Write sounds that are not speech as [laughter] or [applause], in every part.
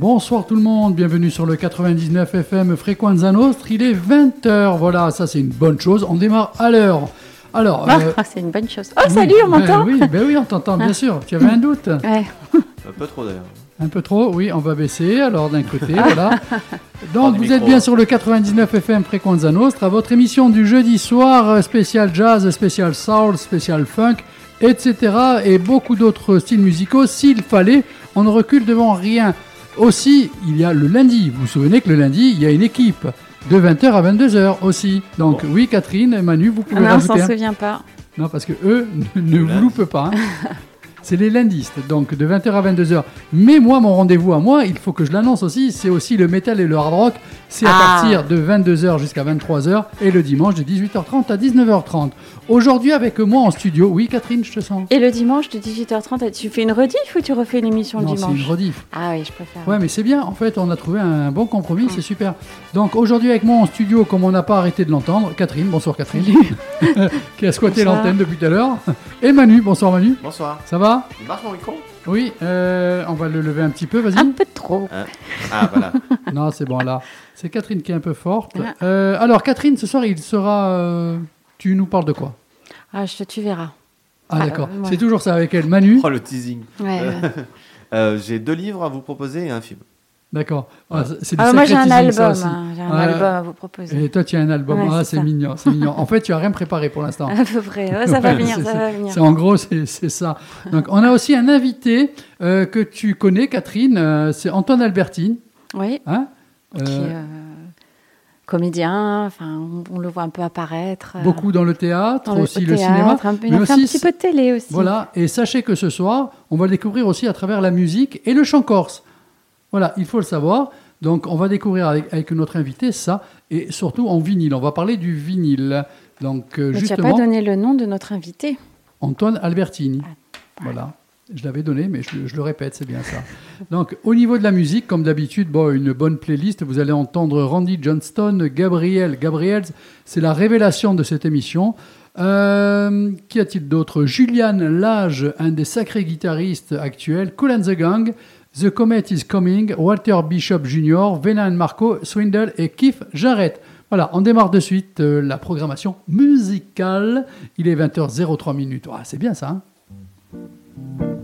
Bonsoir tout le monde, bienvenue sur le 99 FM Fréquenza Nostre. Il est 20h, voilà, ça c'est une bonne chose. On démarre à l'heure. Alors, Ah, euh, c'est une bonne chose. Oh, oui, salut, on ben m'entend oui, ben oui, on t'entend, bien sûr. Tu avais un doute [laughs] Ouais. Un peu trop d'ailleurs. Un peu trop, oui, on va baisser. Alors d'un côté, voilà. [laughs] Donc vous êtes bien sur le 99 FM Frequenza Nostra, votre émission du jeudi soir, euh, spécial jazz, spécial soul, spécial funk, etc. Et beaucoup d'autres styles musicaux. S'il fallait, on ne recule devant rien. Aussi, il y a le lundi. Vous vous souvenez que le lundi, il y a une équipe de 20h à 22h aussi. Donc oui, Catherine et Manu, vous Ah, pouvez mais on rajouter s'en un- souvient pas. non, parce que eux [laughs] ne, ne vous loupent pas. hein. [laughs] C'est les lundistes, donc de 20h à 22h. Mais moi, mon rendez-vous à moi, il faut que je l'annonce aussi, c'est aussi le métal et le hard rock. C'est à Ah. partir de 22h jusqu'à 23h et le dimanche de 18h30 à 19h30. Aujourd'hui, avec moi en studio, oui, Catherine, je te sens. Et le dimanche de 18h30, tu fais une rediff ou tu refais l'émission le Non, c'est dimanche? une rediff. Ah oui, je préfère. Ouais, mais c'est bien. En fait, on a trouvé un bon compromis, Mm. c'est super. Donc aujourd'hui, avec moi en studio, comme on n'a pas arrêté de l'entendre, Catherine, bonsoir Catherine, [laughs] [laughs] qui a squatté l'antenne depuis tout à l'heure. Et Manu, bonsoir Manu. Bonsoir. Ça va? Il marche mon micro? Oui, euh, on va le lever un petit peu, vas-y. Un peu trop. Ah voilà. [laughs] Non, c'est bon, là. C'est Catherine qui est un peu forte. Ah. Euh, alors, Catherine, ce soir, il sera... euh, tu nous parles de quoi? Ah, je, tu verras. Ah, Ah, d'accord. euh, ouais. C'est toujours ça avec elle. Manu Oh le teasing. Ouais, ouais. [laughs] Euh, J'ai deux livres à vous proposer et un film. D'accord. Ah, Ah, moi, j'ai un album. aussi. hein, J'ai un album à vous proposer. Et toi, tu as un album. Ouais, ah, c'est mignon, c'est mignon. En fait, tu as rien préparé pour l'instant. [laughs] À peu près. Ouais, ça va venir, ça va venir. C'est en gros, c'est ça. Donc, on a aussi un invité euh, que tu connais, Catherine. euh, c'est Antoine Albertine. Oui, Hein qui est Euh, euh, comédien. Enfin, on, on le voit un peu apparaître. euh, Beaucoup dans le théâtre, dans le, aussi au le cinéma. théâtre, un peu- il mais a fait un aussi, petit peu de télé aussi. Voilà, et sachez que ce soir, on va le découvrir aussi à travers la musique et le chant corse. Voilà, il faut le savoir. Donc, on va découvrir avec, avec notre invité ça, et surtout en vinyle. On va parler du vinyle. Donc, euh, Mais tu n'as justement, pas donné le nom de notre invité. Antoine Albertini. Voilà. Je l'avais donné, mais je, je le répète, c'est bien ça. Donc, au niveau de la musique, comme d'habitude, bon, une bonne playlist. Vous allez entendre Randy Johnston, Gabriel. Gabriel, c'est la révélation de cette émission. Euh, Qu'y a-t-il d'autre? Julian Lage, un des sacrés guitaristes actuels. Cool and the Gang, The Comet is Coming, Walter Bishop Jr., Venan Marco, Swindle et Keith Jarrett. Voilà, on démarre de suite euh, la programmation musicale. Il est 20h03 minutes. Ah, c'est bien ça, hein?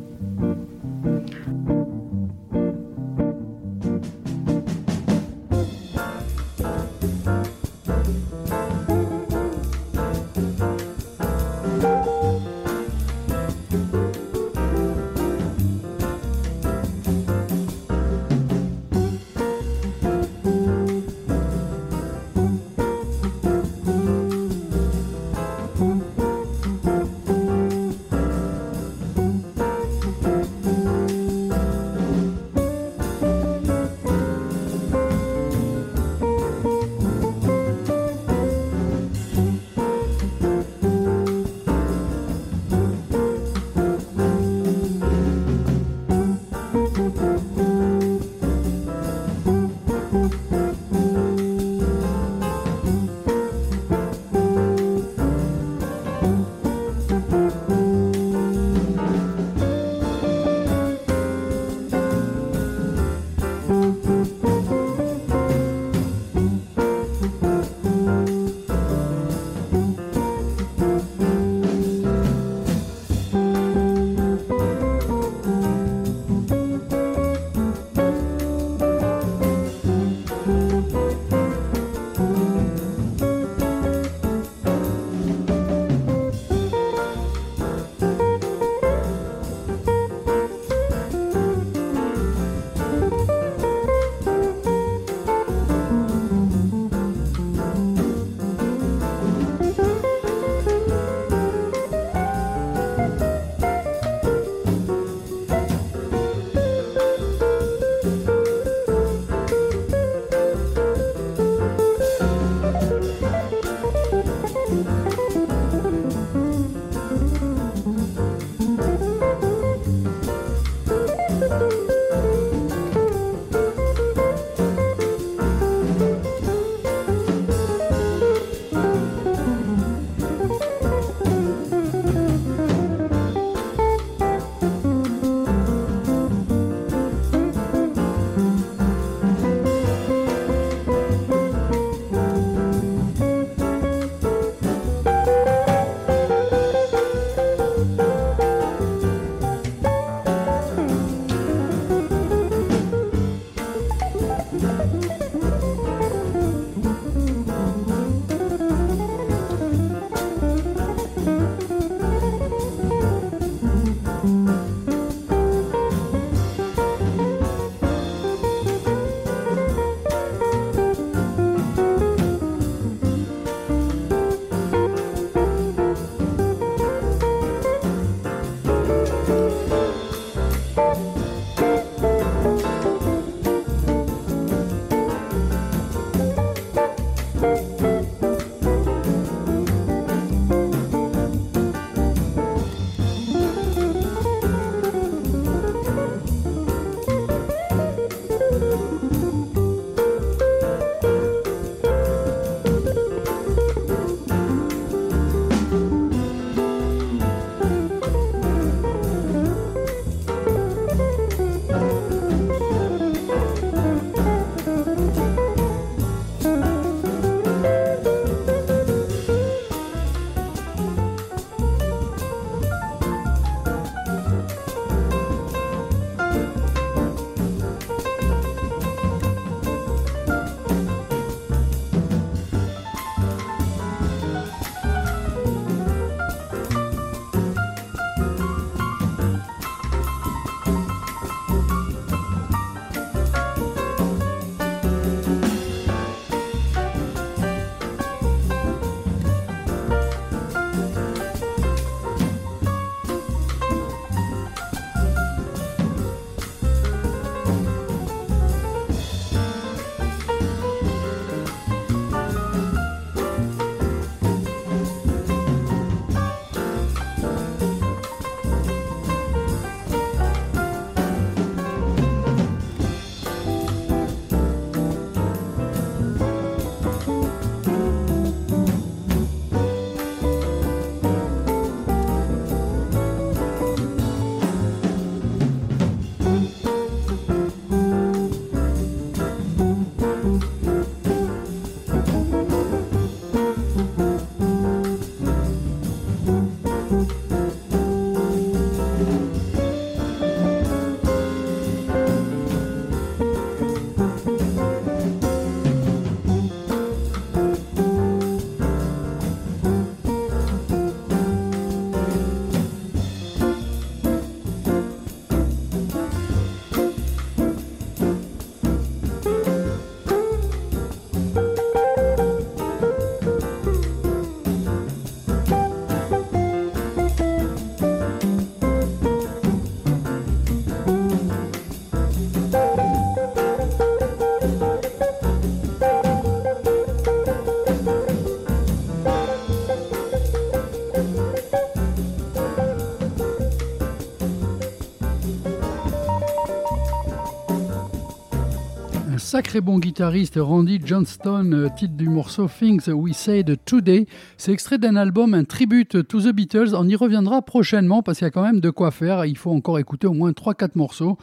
Sacré bon guitariste Randy Johnston, euh, titre du morceau Things We Said Today. C'est extrait d'un album, un tribute to the Beatles. On y reviendra prochainement parce qu'il y a quand même de quoi faire. Il faut encore écouter au moins 3-4 morceaux.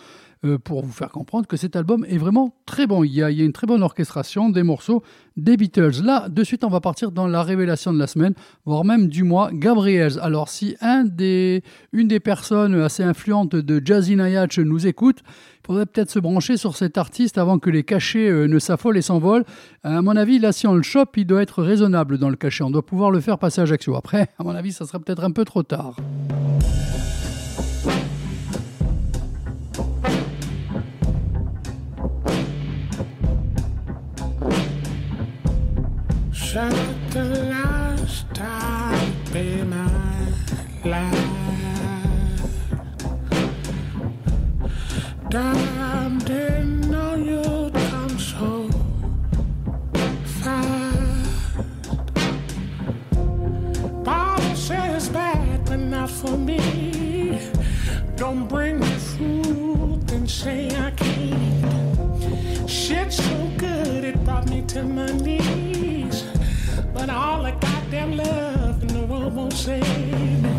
Euh, pour vous faire comprendre que cet album est vraiment très bon. Il y, a, une très bonne orchestration des morceaux des Beatles. Là, de suite, on va partir dans la révélation de la semaine, voire même du mois, Gabriels. Alors, si une des personnes assez influentes de Jazzy Nayach nous écoute, il faudrait peut-être se brancher sur cet artiste avant que les cachets euh, ne s'affolent et s'envolent. À mon avis, là, si on le chope, il doit être raisonnable dans le cachet. On doit pouvoir le faire passer à Ajaccio. Après, à mon avis, ça sera peut-être un peu trop tard. Shut the last time be my life. Damn, didn't know you'd come so fast. Bible says bad, but not for me. Don't bring me fruit and say I can't. Shit's so good, it brought me to my knees. But all the goddamn love in the world won't save me.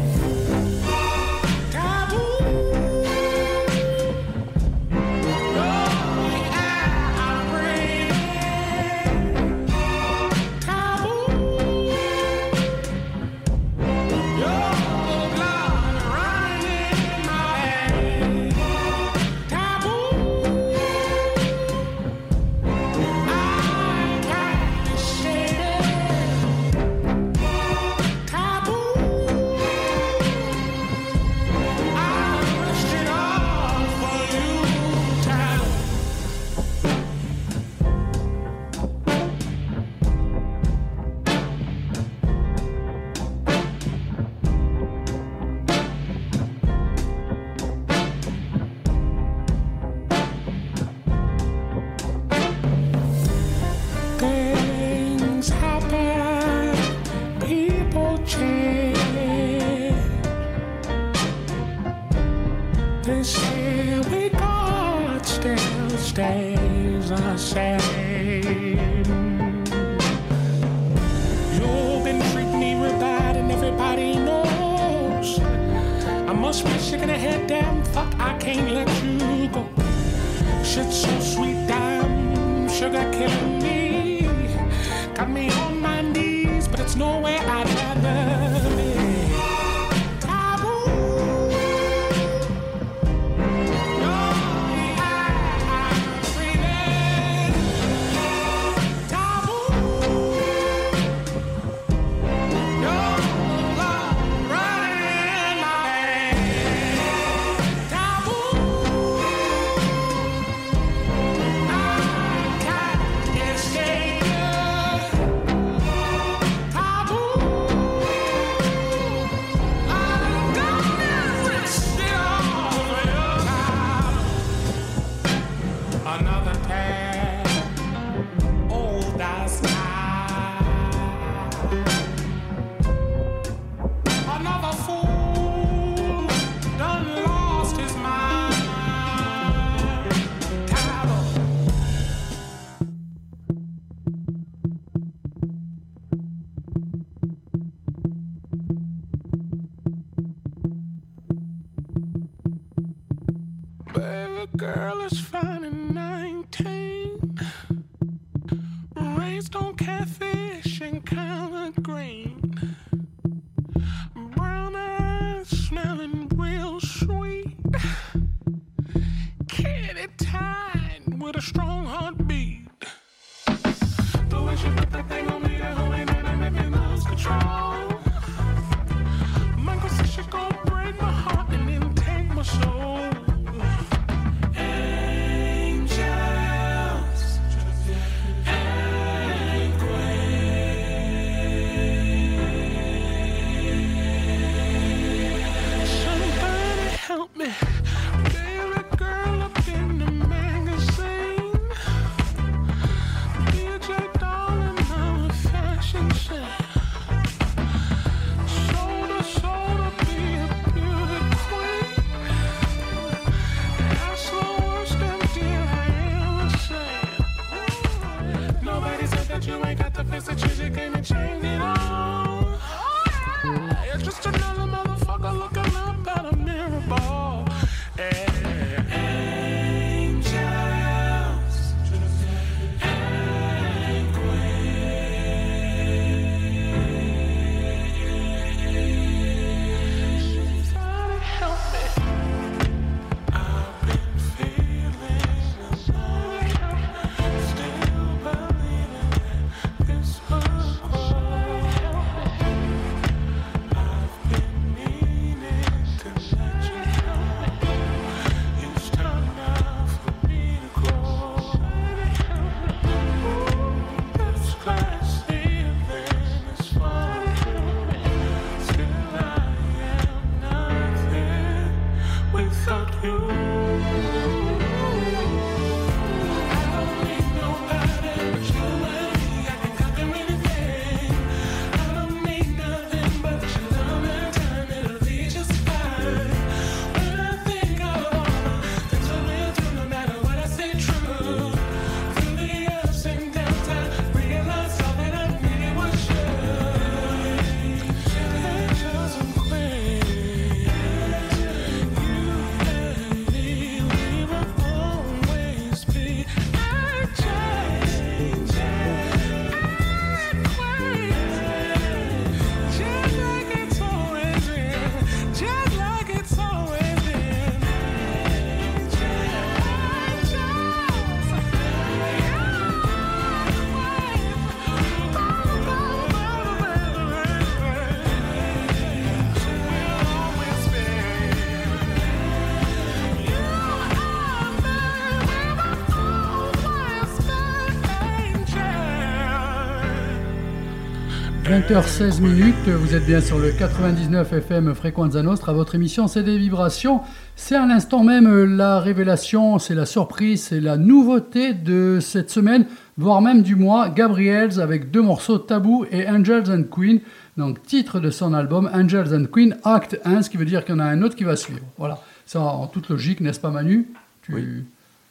20h16 minutes, vous êtes bien sur le 99 FM Frequenza Nostra. Votre émission, c'est des vibrations. C'est à l'instant même la révélation, c'est la surprise, c'est la nouveauté de cette semaine, voire même du mois. Gabriels avec deux morceaux, Tabou et Angels and Queen. Donc, titre de son album, Angels and Queen, acte 1, ce qui veut dire qu'il y en a un autre qui va suivre. Voilà. Ça, en toute logique, n'est-ce pas, Manu? Tu...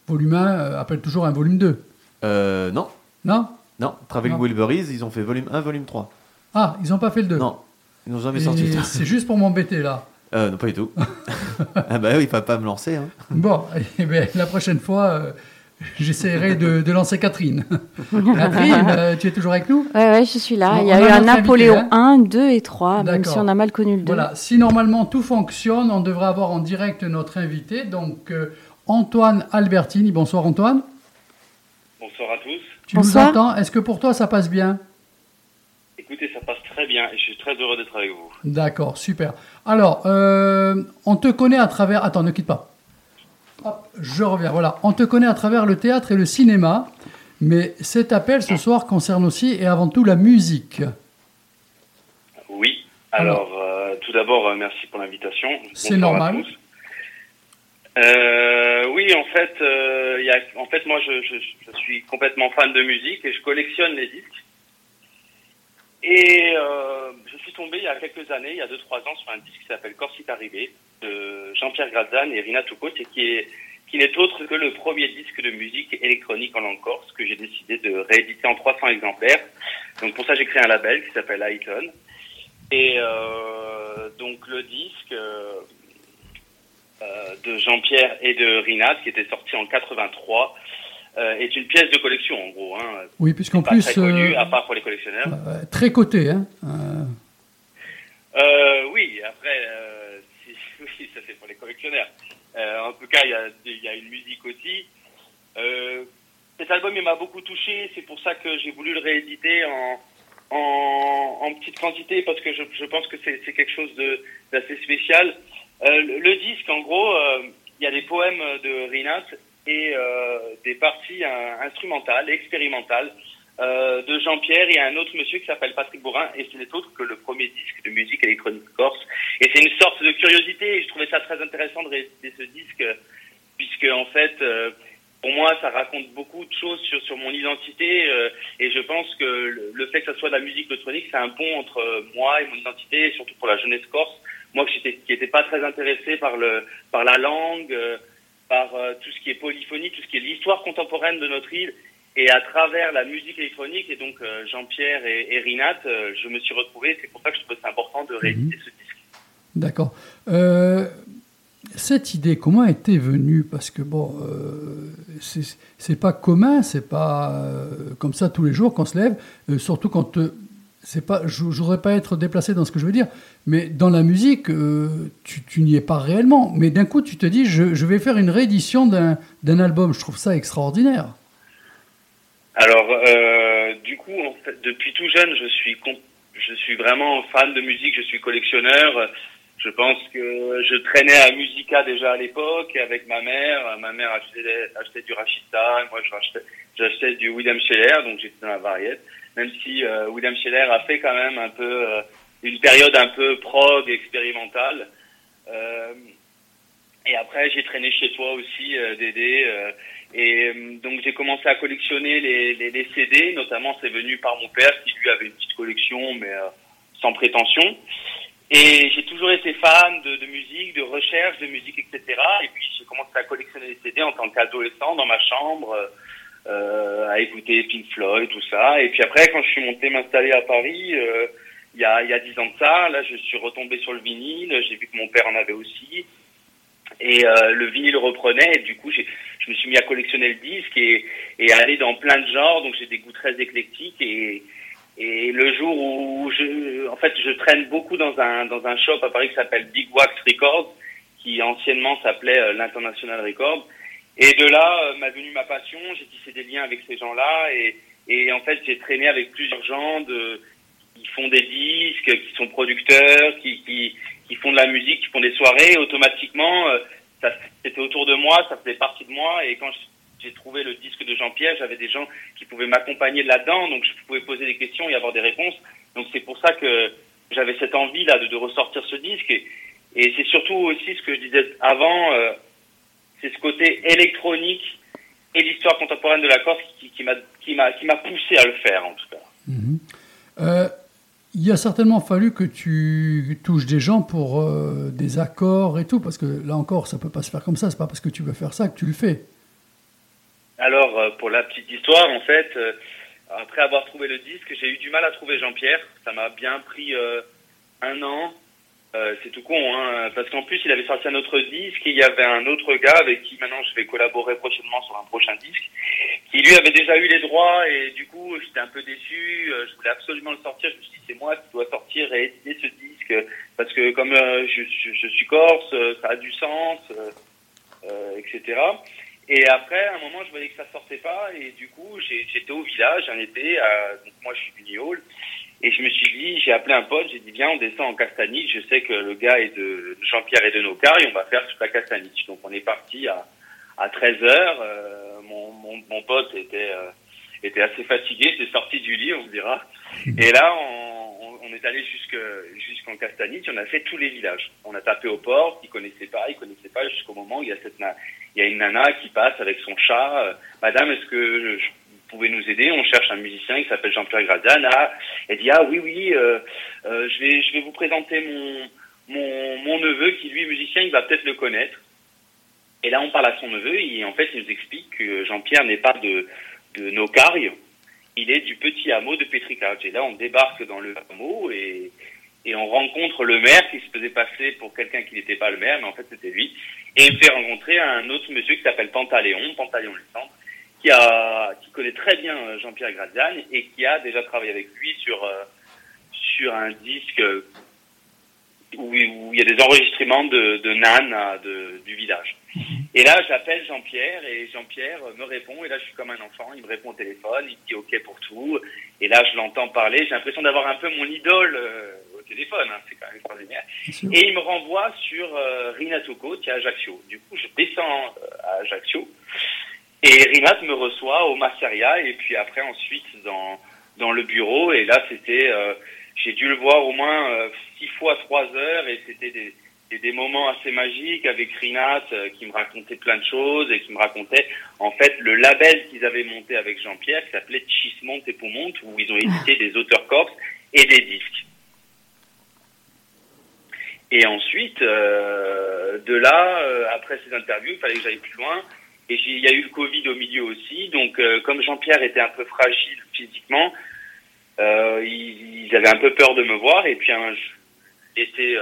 Volume 1 euh, appelle toujours un volume 2. Euh, non. Non? Non, Traveling. Wilburys, ils ont fait volume 1, volume 3. Ah, ils n'ont pas fait le 2. Non, ils n'ont jamais Et sorti. C'est juste pour m'embêter là. Euh, non, pas du tout. [laughs] ah bah oui, il va pas me lancer. Hein. Bon, [laughs] eh ben, la prochaine fois, euh, j'essaierai de, de lancer Catherine. [laughs] Catherine, euh, tu es toujours avec nous? Ouais, ouais, je suis là. Bon, Il y a eu un notre invité, Napoléon hein. 1, 2 et 3, même si on a mal connu le 2. Voilà, si normalement tout fonctionne, on devrait avoir en direct notre invité, donc euh, Antoine Albertini. Bonsoir Antoine. Bonsoir à tous. Tu Bonsoir. nous entends? Est-ce que pour toi ça passe bien? Très bien et je suis très heureux d'être avec vous. D'accord, super. Alors, euh, on te connaît à travers... Attends, ne quitte pas. Hop, je reviens. Voilà, on te connaît à travers le théâtre et le cinéma, mais cet appel ce soir concerne aussi et avant tout la musique. Oui. Alors, euh, tout d'abord, euh, merci pour l'invitation. C'est normal. tous. Euh, oui, en fait, il y a, en fait, moi, je, je, je suis complètement fan de musique et je collectionne les disques. Et euh, je suis tombé il y a quelques années, il y a 2-3 ans, sur un disque qui s'appelle Corsica Arrivé de Jean-Pierre Grazan et Rina Toucault, et qui est qui n'est autre que le premier disque de musique électronique en langue corse que j'ai décidé de rééditer en 300 exemplaires. Donc pour ça, j'ai créé un label qui s'appelle Icon. Et euh, donc le disque euh, de Jean-Pierre et de Rinat, qui était sorti en 83, euh, est une pièce de collection en gros. Hein. Oui, puisqu'en plus, très connu, euh, à part pour les collectionneurs. euh, très coté. Hein Euh, oui, après, euh, [laughs] si- oui, ça c'est pour les collectionneurs. Euh, en tout cas, il y a, il y a une musique aussi. Euh, cet album, il m'a beaucoup touché. C'est pour ça que j'ai voulu le rééditer en, en, en petite quantité parce que je, je pense que c'est c'est quelque chose de- d'assez spécial. Euh, le, le disque, en gros, euh, il y a des poèmes de Rinat et euh, des parties euh, instrumentales, expérimentales euh, de Jean-Pierre et un autre monsieur qui s'appelle Patrick Bourrin et ce n'est autre que le premier disque de musique électronique corse. Et c'est une sorte de curiosité et je trouvais ça très intéressant de rééditer ce disque puisque en fait pour moi ça raconte beaucoup de choses sur, sur mon identité euh, et je pense que le, fait que ça soit de la musique électronique c'est un pont entre moi et mon identité et surtout pour la jeunesse corse. Moi qui n'étais pas très intéressé par le par la langue, euh, par euh, tout ce qui est polyphonie, tout ce qui est l'histoire contemporaine de notre île et à travers la musique électronique, et donc euh, Jean-Pierre et, et Rinat, euh, je me suis retrouvé. C'est pour ça que je trouvais c'est important de rééditer ce disque. D'accord. Euh, cette idée, comment était venue? Parce que bon, c'est- pas commun, c'est pas comme ça tous les jours qu'on se lève, surtout quand c'est pas. Je voudrais pas être déplacé dans ce que je veux dire, mais dans la musique, euh, tu, n'y es pas réellement. Mais d'un coup, tu te dis, je, vais faire une réédition d'un album. Je trouve ça extraordinaire. Alors, euh, du coup, depuis tout jeune, je suis je suis vraiment fan de musique. Je suis collectionneur. Je pense que je traînais à Musica déjà à l'époque avec ma mère. Ma mère achetait, du Rachita, moi j'achetais du William Scheller, donc j'étais dans la variette. Même si euh, William Scheller a fait quand même un peu euh, une période un peu prog expérimentale. Euh, et après, j'ai traîné chez toi aussi, euh, Dédé. et donc, j'ai commencé à collectionner les, les, les CD. Notamment, c'est venu par mon père qui, lui, avait une petite collection, mais sans prétention. Et j'ai toujours été fan de, de musique, de recherche de musique, etc. Et puis, j'ai commencé à collectionner les CD en tant qu'adolescent dans ma chambre, à écouter Pink Floyd, tout ça. Et puis après, quand je suis monté m'installer à Paris, euh, il y a il y a dix ans de ça, là, je suis retombé sur le vinyle. J'ai vu que mon père en avait aussi. Et euh, le vinyle reprenait, et du coup, je me suis mis à collectionner le disque et, et à aller dans plein de genres. Donc, j'ai des goûts très éclectiques. Et, et le jour où je, en fait, je traîne beaucoup dans un dans un shop à Paris qui s'appelle Big Wax Records, qui anciennement s'appelait euh, l'International Records. Et de là euh, m'a venu ma passion. J'ai tissé des liens avec ces gens-là et et en fait, j'ai traîné avec plusieurs gens de qui font des disques, qui sont producteurs, qui qui qui font de la musique, qui font des soirées, automatiquement, euh, ça c'était autour de moi, ça faisait partie de moi. Et quand j'ai trouvé le disque de Jean-Pierre, j'avais des gens qui pouvaient m'accompagner là-dedans, donc je pouvais poser des questions et avoir des réponses. Donc c'est pour ça que j'avais cette envie là de, de ressortir ce disque et, et c'est surtout aussi ce que je disais avant, euh, c'est ce côté électronique et l'histoire contemporaine de la Corse qui, qui m'a qui poussé à le faire en tout cas. Mhm. Euh, il a certainement fallu que tu touches des gens pour euh, des accords et tout, parce que là encore, ça peut pas se faire comme ça. C'est pas parce que tu veux faire ça que tu le fais. Alors, euh, pour la petite histoire, en fait, après avoir trouvé le disque, j'ai eu du mal à trouver Jean-Pierre. Ça m'a bien pris un an. Euh, c'est tout con, hein, parce qu'en plus, il avait sorti un autre disque et il y avait un autre gars avec qui maintenant je vais collaborer prochainement sur un prochain disque, qui lui avait déjà eu les droits et du coup, j'étais un peu déçu. euh, Je voulais absolument le sortir. Je me suis dit, c'est moi qui dois sortir et éditer ce disque parce que comme euh, je, je- je suis corse, euh, ça a du sens, euh, etc. Et après, à un moment, je voyais que ça sortait pas, et du coup, j'étais au village un été, à- donc moi je suis du Niol, et je me suis dit, j'ai appelé un pote, j'ai dit, viens, on descend en Castaniche, je sais que le gars est de Jean-Pierre et de Nocar, et on va faire toute la Castaniche. Donc on est parti à, à 13h, euh, mon, mon, mon pote était, euh, était assez fatigué, c'est sorti du lit, on dira. Et là, on, on- est allé jusque jusqu'en Castaniche, on a fait tous les villages. On a tapé aux portes, ils connaissaient pas, ils connaissaient pas, jusqu'au moment où il y a cette il y a une nana qui passe avec son chat. euh, Madame, est-ce que je- pouvez nous aider On cherche un musicien qui s'appelle Jean-Pierre Grazian. Ah, elle dit ah oui oui, euh, euh, je vais je vais vous présenter mon mon mon neveu qui lui est musicien, il va peut-être le connaître. Et là, on parle à son neveu et en fait, il nous explique que Jean-Pierre n'est pas de de Nocarie, il est du petit hameau de Petricage. Et là, on débarque dans le hameau et et on rencontre le maire qui se faisait passer pour quelqu'un qui n'était pas le maire, mais en fait c'était lui. Et il fait rencontrer un autre monsieur qui s'appelle Pantaléon, Pantaléon Lucentre, qui a, qui connaît très bien euh, Jean-Pierre Graziani et qui a déjà travaillé avec lui sur, euh, sur un disque euh, où, où il y a des enregistrements de, de Nan de, du village. Et là, j'appelle Jean-Pierre et Jean-Pierre me répond et là, je suis comme un enfant. Il me répond au téléphone, il me dit OK pour tout. Et là, je l'entends parler. J'ai l'impression d'avoir un peu mon idole euh, au téléphone. hein. C'est quand même extraordinaire. Et il me renvoie sur euh, Rinatoko, qui est à Ajaccio. Du coup, je descends à Ajaccio. Et Rinat me reçoit au Masseria et puis après ensuite dans dans le bureau. Et là, c'était, euh, j'ai dû le voir au moins euh, six fois trois heures et c'était des, des des moments assez magiques avec Rinat euh, qui me racontait plein de choses et qui me racontait en fait le label qu'ils avaient monté avec Jean-Pierre qui s'appelait Chismont et Poumont où ils ont édité des auteurs corses et des disques. Et ensuite, euh, de là, après ces interviews, il fallait que j'aille plus loin. Et il y a eu le Covid au milieu aussi. Donc, euh, comme Jean-Pierre était un peu fragile physiquement, euh, ils, ils avaient un peu peur de me voir. Et puis, un, l'été, euh,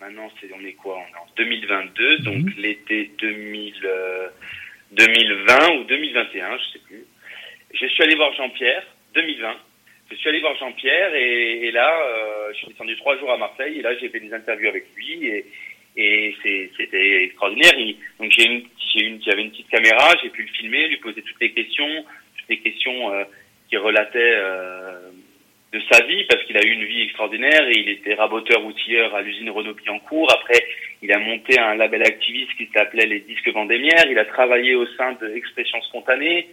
maintenant, c'est, on est quoi? On est en 2022, donc Mhm. l'été 2000, euh, 2020 ou 2021, je sais plus. Je suis allé voir Jean-Pierre, 2020. Je suis allé voir Jean-Pierre et, et là, euh, je suis descendu trois jours à Marseille et là, j'ai fait des interviews avec lui et, et c'était extraordinaire. Donc j'ai une, une, j'avais une petite caméra, j'ai pu le filmer, lui poser toutes les questions, toutes les questions euh, qui relataient euh, de sa vie parce qu'il a eu une vie extraordinaire et il était raboteur outilleur à l'usine Renault Billancourt. Après, il a monté un label activiste qui s'appelait les Disques Vendémiaire. Il a travaillé au sein de Expression Spontanée.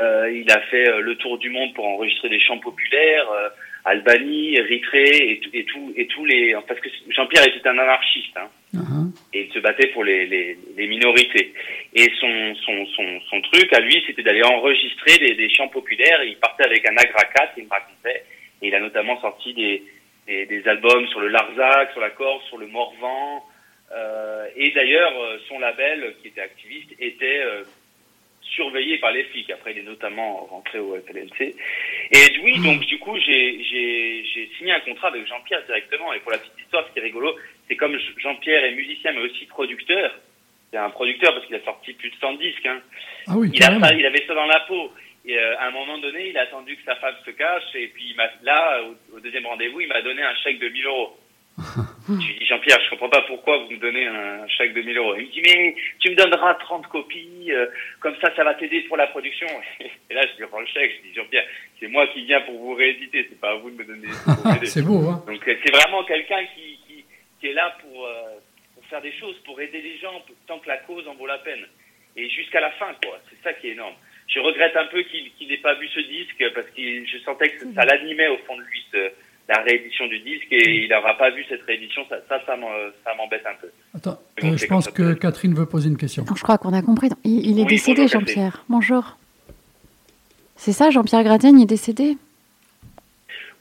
Euh, il a fait euh, le tour du monde pour enregistrer des chants populaires, euh, Albanie, Érythrée et, tout- et tout et tous les parce que Jean-Pierre était un anarchiste hein, Uh-huh. et il se battait pour les, les, les minorités. Et son son son, son truc à lui, c'était d'aller enregistrer des, des chants populaires. Il partait avec un agracat, il me racontait, et il a notamment sorti des des, des albums sur le Larzac, sur la Corse, sur le Morvan. Euh, et d'ailleurs, euh, son label, qui était activiste, était euh, surveillé par les flics. Après, il est notamment rentré au FLNC. Et oui, donc du coup, j'ai signé un contrat avec Jean-Pierre directement. Et pour la petite histoire, ce qui est rigolo, c'est comme Jean-Pierre est musicien, mais aussi producteur. C'est un producteur parce qu'il a sorti plus de 100 disques. Hein. Ah oui, Il, a il avait ça dans la peau. Et euh, à un moment donné, il a attendu que sa femme se cache. Et puis là, au, au deuxième rendez-vous, il m'a donné un chèque de 1000 euros. [laughs] Je lui dis, Jean-Pierre, je comprends pas pourquoi vous me donnez un chèque de 1000 euros. Il me dit, mais tu me donneras 30 copies, euh, comme ça, ça va t'aider pour la production. [laughs] Et là, je lui prends le chèque, je dis, Jean-Pierre, c'est moi qui viens pour vous rééditer, c'est pas à vous de me donner. [laughs] C'est beau, hein Donc c'est vraiment quelqu'un qui, qui, qui est là pour, euh, pour faire des choses, pour aider les gens, tant que la cause en vaut la peine. Et jusqu'à la fin, quoi. C'est ça qui est énorme. je regrette un peu qu'il n'ait pas vu ce disque parce que je sentais que ça l'animait au fond de lui, ce- la réédition du disque, et il n'aura pas vu cette réédition. Ça, ça, m'embête un peu. Attends, euh, c'est je pense ça, que. Catherine veut poser une question. Non, je crois qu'on a compris. Il, il est Oui, décédé, Jean-Pierre. Bonjour. C'est ça, Jean-Pierre Gradienne est décédé?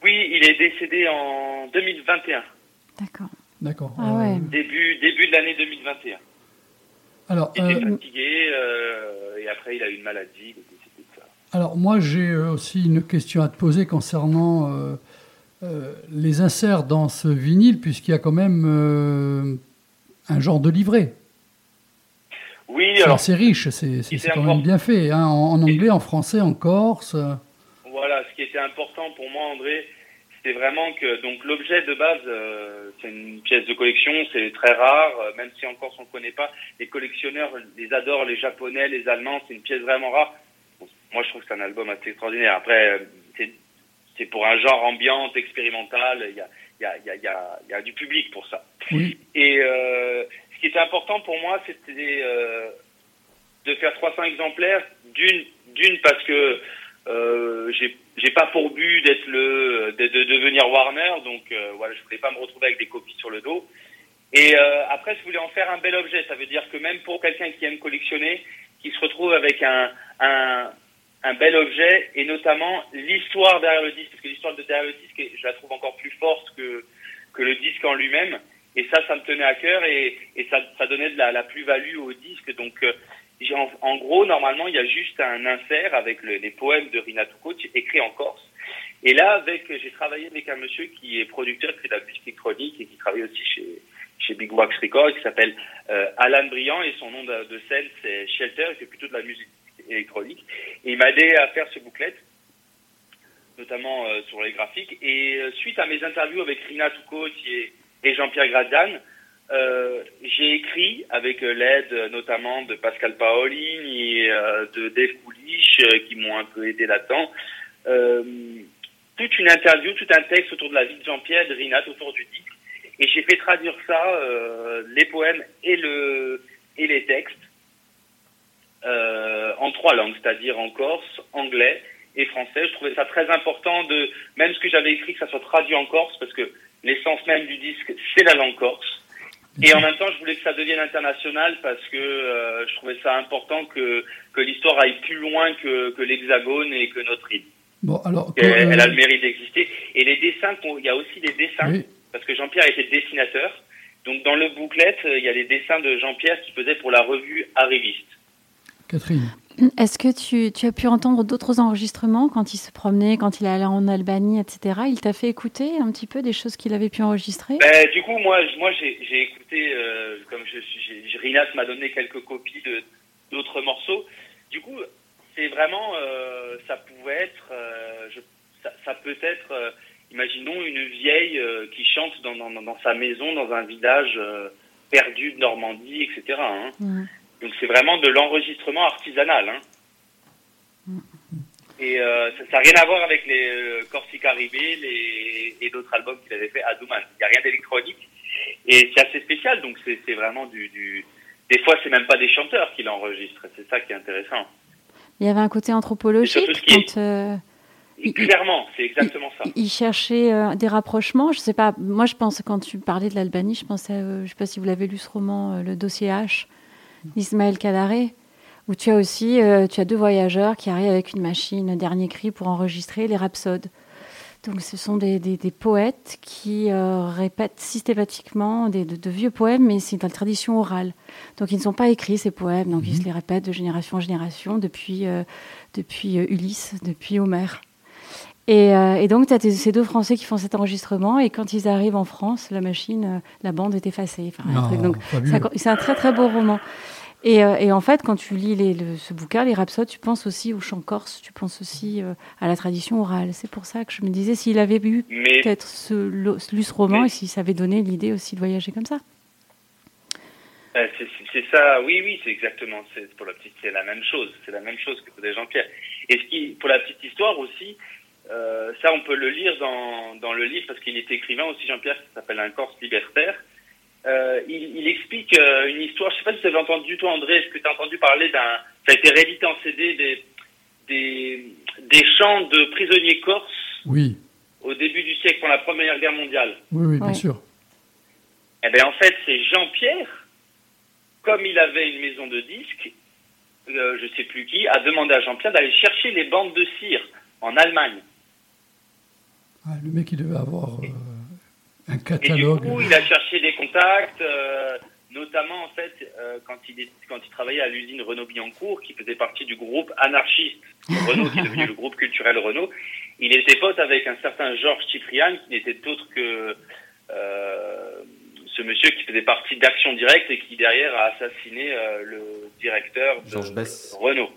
Oui, il est décédé en 2021, D'accord. D'accord. Ah ouais. début, début de l'année 2021. Alors, Il était euh, fatigué, euh, et après il a eu une maladie, il est décédé de ça. alors moi, j'ai euh, aussi une question à te poser concernant euh, euh, les inserts dans ce vinyle, puisqu'il y a quand même euh, un genre de livret. Oui, C'est alors assez riche, c'est c'est- c'est quand même bien fait, hein, en, en anglais, en français, en corse. euh. Voilà, ce qui était important pour moi, André, c'était vraiment que donc l'objet de base, euh, c'est une pièce de collection, c'est très rare, euh, même si encore on ne connaît pas. Les collectionneurs les adorent, les Japonais, les Allemands, c'est une pièce vraiment rare. Bon, moi, je trouve que c'est un album assez extraordinaire. Après, euh, c'est c'est pour un genre ambiante, expérimental. Il y a, il y, a, il y, a, il y, a, il y a du public pour ça. Oui, Et euh, ce qui était important pour moi, c'était euh, de faire 300 exemplaires. D'une, d'une parce que euh, j'ai, j'ai pas pour but d'être le, de, de devenir Warner, donc euh, voilà, je voulais pas me retrouver avec des copies sur le dos. Et euh, après, je voulais en faire un bel objet. Ça veut dire que même pour quelqu'un qui aime collectionner, qui se retrouve avec un, un, un bel objet, et notamment l'histoire derrière le disque, parce que l'histoire de derrière le disque, je la trouve encore plus forte que, que le disque en lui-même. Et ça, ça me tenait à cœur et, ça, ça donnait de la, plus-value au disque. Donc, euh, en, gros, normalement, il y a juste un insert avec le- les poèmes de Rina Toucault écrits en corse. Et là, avec, j'ai travaillé avec un monsieur qui est producteur, qui fait de la musique électronique et qui travaille aussi chez, chez Big Wax Records, qui s'appelle euh, Alan Briand et son nom de, de scène c'est Shelter, il fait plutôt de la musique électronique. Et il m'a aidé à faire ce booklet, notamment euh, sur les graphiques. Et euh, suite à mes interviews avec Rina Toucault et, Jean-Pierre Gradian, euh, j'ai écrit avec l'aide notamment de Pascal Paolini et de Dave Koulich qui m'ont un peu aidé là-dedans. Toute une interview, tout un texte autour de la vie de Jean-Pierre, de Rinat, autour du disque. Et j'ai fait traduire ça, les poèmes et, le, et les textes, euh, en trois langues, c'est-à-dire en corse, anglais et français. Je trouvais ça très important de, même ce que j'avais écrit, que ça soit traduit en corse, parce que l'essence même du disque, c'est la langue corse. Et en même temps, je voulais que ça devienne international parce que euh, je trouvais ça important que, que l'histoire aille plus loin que, que l'hexagone et que notre île. bon, alors. Elle, euh, elle a le mérite d'exister. Et les dessins, il y a aussi des dessins, oui, parce que Jean-Pierre était dessinateur. Donc dans le booklet, euh, il y a les dessins de Jean-Pierre qui faisait pour la revue Arriviste. Catherine. Est-ce que tu, tu as pu entendre d'autres enregistrements quand il se promenait, quand il allait en Albanie, etc. Il t'a fait écouter un petit peu des choses qu'il avait pu enregistrer? Ben, du coup, moi, j'ai écouté, euh, comme je Rinat m'a donné quelques copies de d'autres morceaux. Du coup, c'est vraiment, euh, ça pouvait être, euh, je- ça, ça peut être, euh, imaginons une vieille euh, qui chante dans, dans, dans sa maison, dans un village euh, perdu de Normandie, etc. hein. Donc c'est vraiment de l'enregistrement artisanal. Hein. Et euh, ça n'a rien à voir avec les euh, Corsica Ribé les, et d'autres albums qu'il avait fait à Douman. Il n'y a rien d'électronique. Et c'est assez spécial, donc c'est vraiment du, du... Des fois, c'est même pas des chanteurs qui l'enregistrent. C'est ça qui est intéressant. Il y avait un côté anthropologique surtout ce qui est- quand euh, Il- clairement, c'est exactement ça. il cherchait euh, des rapprochements. Je sais pas. Moi, je pense quand tu parlais de l'Albanie, je pensais, euh, je sais pas si vous l'avez lu ce roman, euh, Le dossier H, d'Ismaël Kadaré, où tu as aussi, euh, tu as deux voyageurs qui arrivent avec une machine dernier cri pour enregistrer les rhapsodes. Donc, ce sont des, des- des poètes qui euh, répètent systématiquement des, de, de vieux poèmes, mais c'est dans la tradition orale. Donc, ils ne sont pas écrits, ces poèmes, donc ils se les répètent de génération en génération depuis, euh, depuis Ulysse, depuis Homère. Et, euh, et donc, tu as ces deux Français qui font cet enregistrement, et quand ils arrivent en France, la machine, euh, la bande est effacée. Enfin, Non. Donc, c'est un très très beau roman. Et, euh, et en fait, quand tu lis les- le- ce bouquin, les rhapsodes, tu penses aussi au chant corse, tu penses aussi euh, à la tradition orale. C'est pour ça que je me disais s'il avait Mais peut-être lu ce roman Mais- et s'il s'avait donné l'idée aussi de voyager comme ça. Euh, c'est- ça, oui, oui, c'est exactement, c'est pour la petite, c'est la même chose, c'est la même chose que faisait Jean-Pierre. Et ce qui, pour la petite histoire aussi, euh, ça on peut le lire dans, dans le livre parce qu'il est écrivain aussi Jean-Pierre qui s'appelle Un Corse libertaire. Euh, il, il explique euh, une histoire, je sais pas si tu avais entendu toi André, est-ce que tu as entendu parler d'un, ça a été réédité en CD des, des, des chants de prisonniers corses Oui, au début du siècle, pour la Première Guerre mondiale. oui, oui, bien sûr. Eh bien, en fait, c'est Jean-Pierre, comme il avait une maison de disques, euh, je sais plus qui, a demandé à Jean-Pierre d'aller chercher les bandes de cire en Allemagne. Ah, le mec, il devait avoir euh, un Et du coup, il a cherché des contacts, euh, notamment en fait euh, quand il est, quand il travaillait à l'usine Renault Billancourt, qui faisait partie du groupe anarchiste Renault, qui est devenu [laughs] le groupe culturel Renault. Il était pote avec un certain Georges Ciprian, qui n'était autre que euh, ce monsieur qui faisait partie d'Action Directe et qui derrière a assassiné euh, le directeur de Georges Bess. Renault.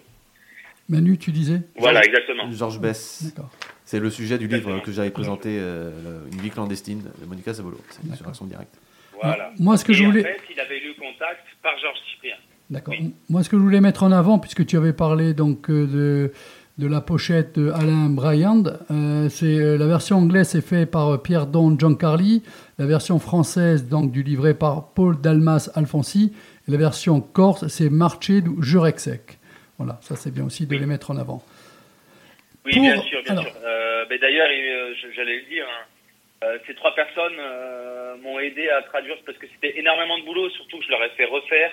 Manu, tu disais? Voilà, exactement. Georges Bess. D'accord. C'est le sujet du livre que j'avais présenté, euh, Une vie clandestine de Monica Savolo. C'est sur D'accord. Action Directe. Voilà. Moi, ce que Et je voulais. en fait, il avait eu contact par Georges. D'accord. Oui. Moi, ce que je voulais mettre en avant, puisque tu avais parlé donc euh, de, de la pochette de Alain Bryant, euh, c'est la version anglaise est faite par Pierre Don Giancarli, la version française donc du livret par Paul Dalmas Alfonsi, et la version corse c'est Marché du Jurexec. Voilà, ça c'est bien aussi de les mettre en avant. Oui, Pour- bien sûr, bien alors- sûr. Euh, mais d'ailleurs, euh, j'allais le dire, hein, euh, ces trois personnes euh, m'ont aidé à traduire parce que c'était énormément de boulot, surtout que je leur ai fait refaire.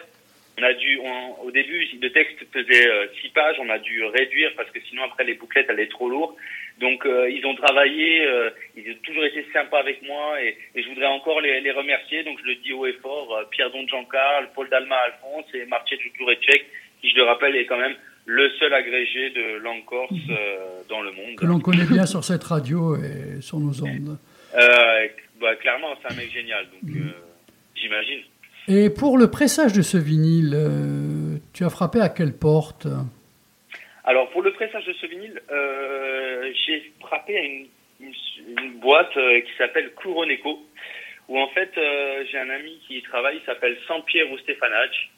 On a dû, on- au début, le texte faisait euh, six pages, on a dû réduire parce que sinon après les bouclettes allaient trop lourd. Donc euh, ils ont travaillé, euh, ils ont toujours été sympas avec moi et, et je voudrais encore les, les remercier. Donc je le dis haut et fort, Pierre Don Jean-Carl, Paul Dalma Alphonse et Marcel Djouretchek, qui je le rappelle est quand même le seul agrégé de langue corse euh, dans le monde. Que l'on connaît bien sur cette radio et sur nos ondes. Euh, bah, clairement, c'est un mec génial, donc euh, j'imagine. Et pour le pressage de ce vinyle, tu as frappé à quelle porte? Alors, pour le pressage de ce vinyle, j'ai frappé à une, une- une boîte qui s'appelle Couroneco, où en fait, j'ai un ami qui y travaille, il s'appelle Sampiero Stefanacci.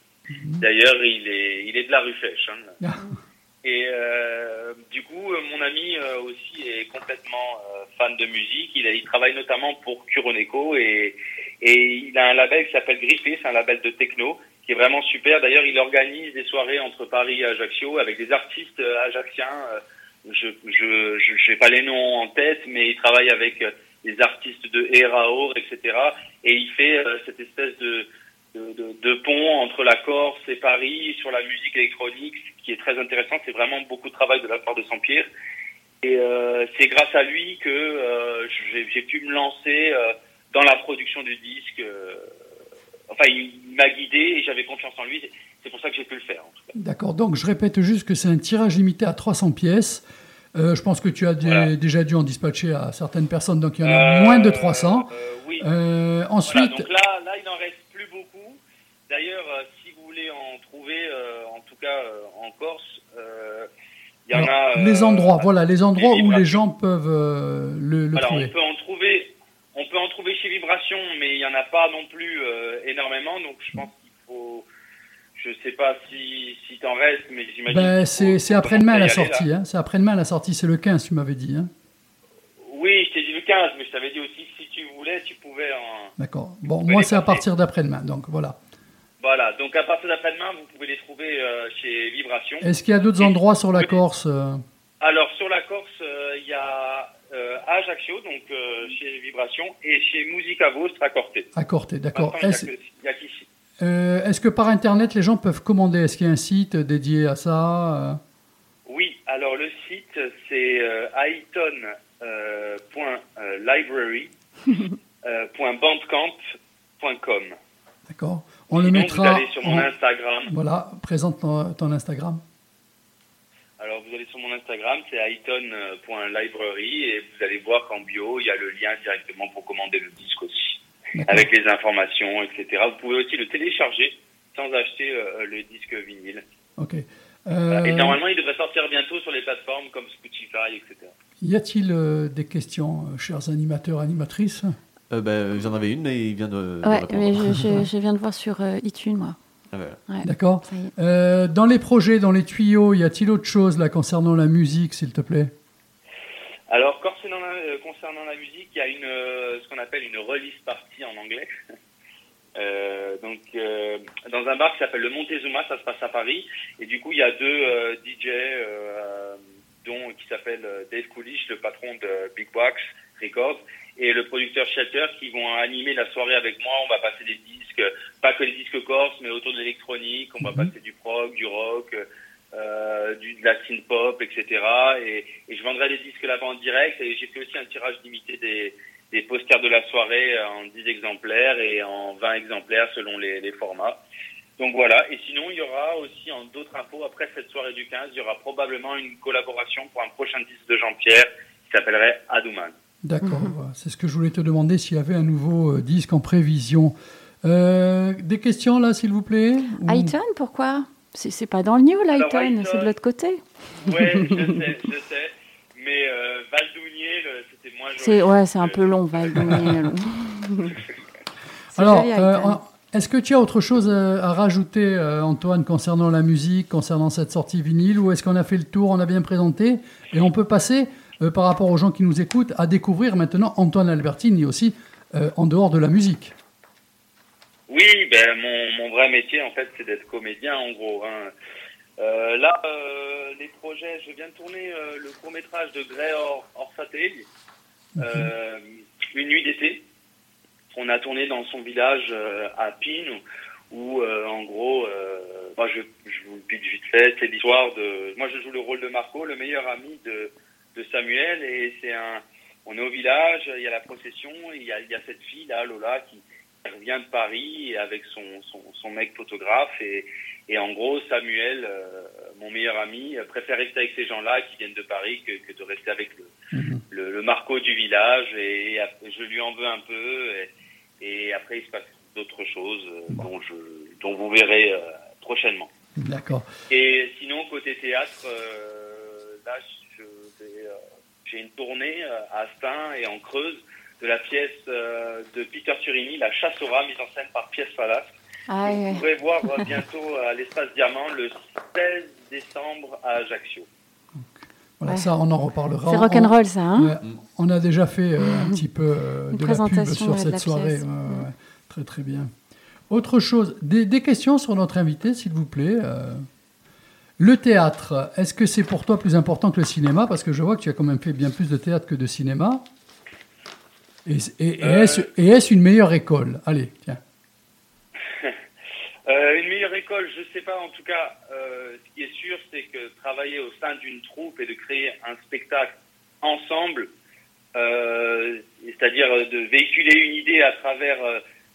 D'ailleurs, il est, il est de la rue Flèche. hein. [laughs] Ah. Et euh, du coup, euh, mon ami euh, aussi est complètement euh, fan de musique. Il, a- il travaille notamment pour Kuroneko et, et il a un label qui s'appelle Griffé, c'est un label de techno qui est vraiment super. D'ailleurs, il organise des soirées entre Paris et Ajaccio avec des artistes ajacciens. Je je je j'ai pas les noms en tête, mais il travaille avec des artistes de Eraor, etc. Et il fait cette espèce de de, de, de pont entre la Corse et Paris sur la musique électronique, ce qui est très intéressant. C'est vraiment beaucoup de travail de la part de Saint-Pierre. Et euh, c'est grâce à lui que euh, j'ai pu me lancer euh, dans la production du disque. enfin, il m'a guidé et j'avais confiance en lui. C'est- pour ça que j'ai pu le faire. En. D'accord, donc je répète juste que c'est un tirage limité à 300 pièces. Je pense que tu as Voilà. déjà dû en dispatcher à certaines personnes, donc il y en a moins de 300. Euh, oui. Voilà, ensuite, donc là, là, il n'en reste. D'ailleurs, euh, si vous voulez en trouver, euh, en tout cas euh, en Corse, euh, il y en a. les endroits, voilà, les endroits où les gens peuvent euh, le, le Alors, on trouver. peut en trouver, on peut en trouver chez Vibration, mais il y en a pas non plus euh, énormément. Donc, je pense qu'il faut. Je sais pas si, si t'en restes, mais j'imagine. Ben, c'est après-demain la sortie. Hein. C'est après-demain la sortie, c'est le 15, tu m'avais dit. Hein. Oui, je t'ai dit le 15, mais je t'avais dit aussi que si tu voulais, tu pouvais en. D'accord. Bon, moi c'est à partir d'après-demain, donc voilà. Voilà. Donc, à partir d'après-demain, vous pouvez les trouver euh, chez Vibration. Est-ce qu'il y a d'autres endroits sur la Corse euh, Alors sur la Corse, euh, il y a euh, Ajaccio, donc chez Vibration, et chez Musica Vostra à Corté. à Corté D'accord. Est-ce que par Internet les gens peuvent commander? Est-ce qu'il y a un site dédié à ça Oui, alors le site c'est euh, aiton.library euh, point [laughs] bandcamp.com. D'accord. On le mettra. Vous allez sur mon en- Instagram. Voilà, présente ton, ton Instagram. Alors vous allez sur mon Instagram, c'est aiton.library et vous allez voir qu'en bio, il y a le lien directement pour commander le disque aussi. Avec les informations, etc. Vous pouvez aussi le télécharger sans acheter euh, le disque vinyle. Ok. Et Euh, normalement, il devrait sortir bientôt sur les plateformes comme Spotify, etc. y a-t-il euh, des questions, euh, chers animateurs, animatrices? Euh, ben, J'en avais une, mais il vient de, de Ouais, répondre. mais je, je- [laughs] je viens de voir sur euh, iTunes, moi. Ah. Ouais, D'accord. Euh, dans les projets, dans les tuyaux, y a-t-il autre chose là concernant la musique, s'il te plaît? Alors, concernant la, euh, concernant la musique, il y a une, euh, ce qu'on appelle une release party en anglais. [laughs] Euh, donc, euh, dans un bar qui s'appelle le Montezuma, ça se passe à Paris. Et du coup, il y a deux euh, DJ euh, dont qui s'appelle Dave Coolish, le patron de Big Wax Records, et le producteur Shelter qui vont animer la soirée avec moi. On va passer des disques, pas que les disques corse, mais autour de l'électronique. On va Mhm. passer du prog, du rock, euh, du, de la synth pop, etc. Et, et je vendrai des disques là-bas en direct. Et j'ai fait aussi un tirage limité des, des posters de la soirée en 10 exemplaires et en 20 exemplaires selon les, les formats. Donc voilà. Et sinon, il y aura aussi en d'autres infos après cette soirée du 15, il y aura probablement une collaboration pour un prochain disque de Jean-Pierre qui s'appellerait Adouman. D'accord, voilà. c'est ce que je voulais te demander s'il y avait un nouveau euh, disque en prévision. Euh, des questions là, s'il vous plaît Ou- Ayton, pourquoi? C'est c'est pas dans le New, Ayton- c'est de l'autre côté. Ouais, je [laughs] sais, je sais. Mais euh, Valdounier, c'était moins joli. C'est ouais, c'est un peu long, Val. long. [laughs] C'est Alors, euh, est-ce que tu as autre chose à rajouter, euh, Antoine, concernant la musique, concernant cette sortie vinyle, ou est-ce qu'on a fait le tour, on a bien présenté, et on peut passer, euh, par rapport aux gens qui nous écoutent, à découvrir maintenant Antoine Albertini aussi, euh, en dehors de la musique Oui, ben mon, mon vrai métier en fait c'est d'être comédien en gros. Hein. Euh, là, les projets, je viens de tourner le court métrage de Grey Or, Orsateg, euh, une nuit d'été. On a tourné dans son village à Pine, où en gros, moi je, je vous le pitch vite fait, c'est l'histoire de. Moi je joue le rôle de Marco, le meilleur ami de, de Samuel, et c'est un. On est au village, il y a la procession, il y a, il y a cette fille là, Lola, qui revient de Paris avec son, son, son mec photographe et, et en gros Samuel, euh, mon meilleur ami, préfère rester avec ces gens-là qui viennent de Paris que, que de rester avec le, Mhm. le, le Marco du village et, et après, je lui en veux un peu et, et après il se passe d'autres choses euh, dont, je, dont vous verrez euh, prochainement. D'accord. Et sinon côté théâtre, là je j'ai une tournée euh, à Astin et en Creuse de la pièce euh, de Peter Turini, La Chasse au rat, mise en scène par Pièce Falas. Ah, Vous pourrez voir euh, [laughs] bientôt à l'Espace Diamant le 16 décembre à Ajaccio. Voilà, Ouais. ça, on en reparlera. C'est rock'n'roll, ça, hein Ouais, on a déjà fait euh, un petit peu euh, de la pub présentation, sur ouais, cette soirée. pièce. Ouais, ouais, ouais. Très très bien. Autre chose, des, des questions sur notre invité, s'il vous plaît. Le théâtre, est-ce que c'est pour toi plus important que le cinéma? Parce que je vois que tu as quand même fait bien plus de théâtre que de cinéma. Et, et- et Euh. est-ce une meilleure école? Allez, tiens. [laughs] Euh, une meilleure école, je sais pas. En tout cas, euh, ce qui est sûr, c'est que travailler au sein d'une troupe et de créer un spectacle ensemble, euh, c'est-à-dire de véhiculer une idée à travers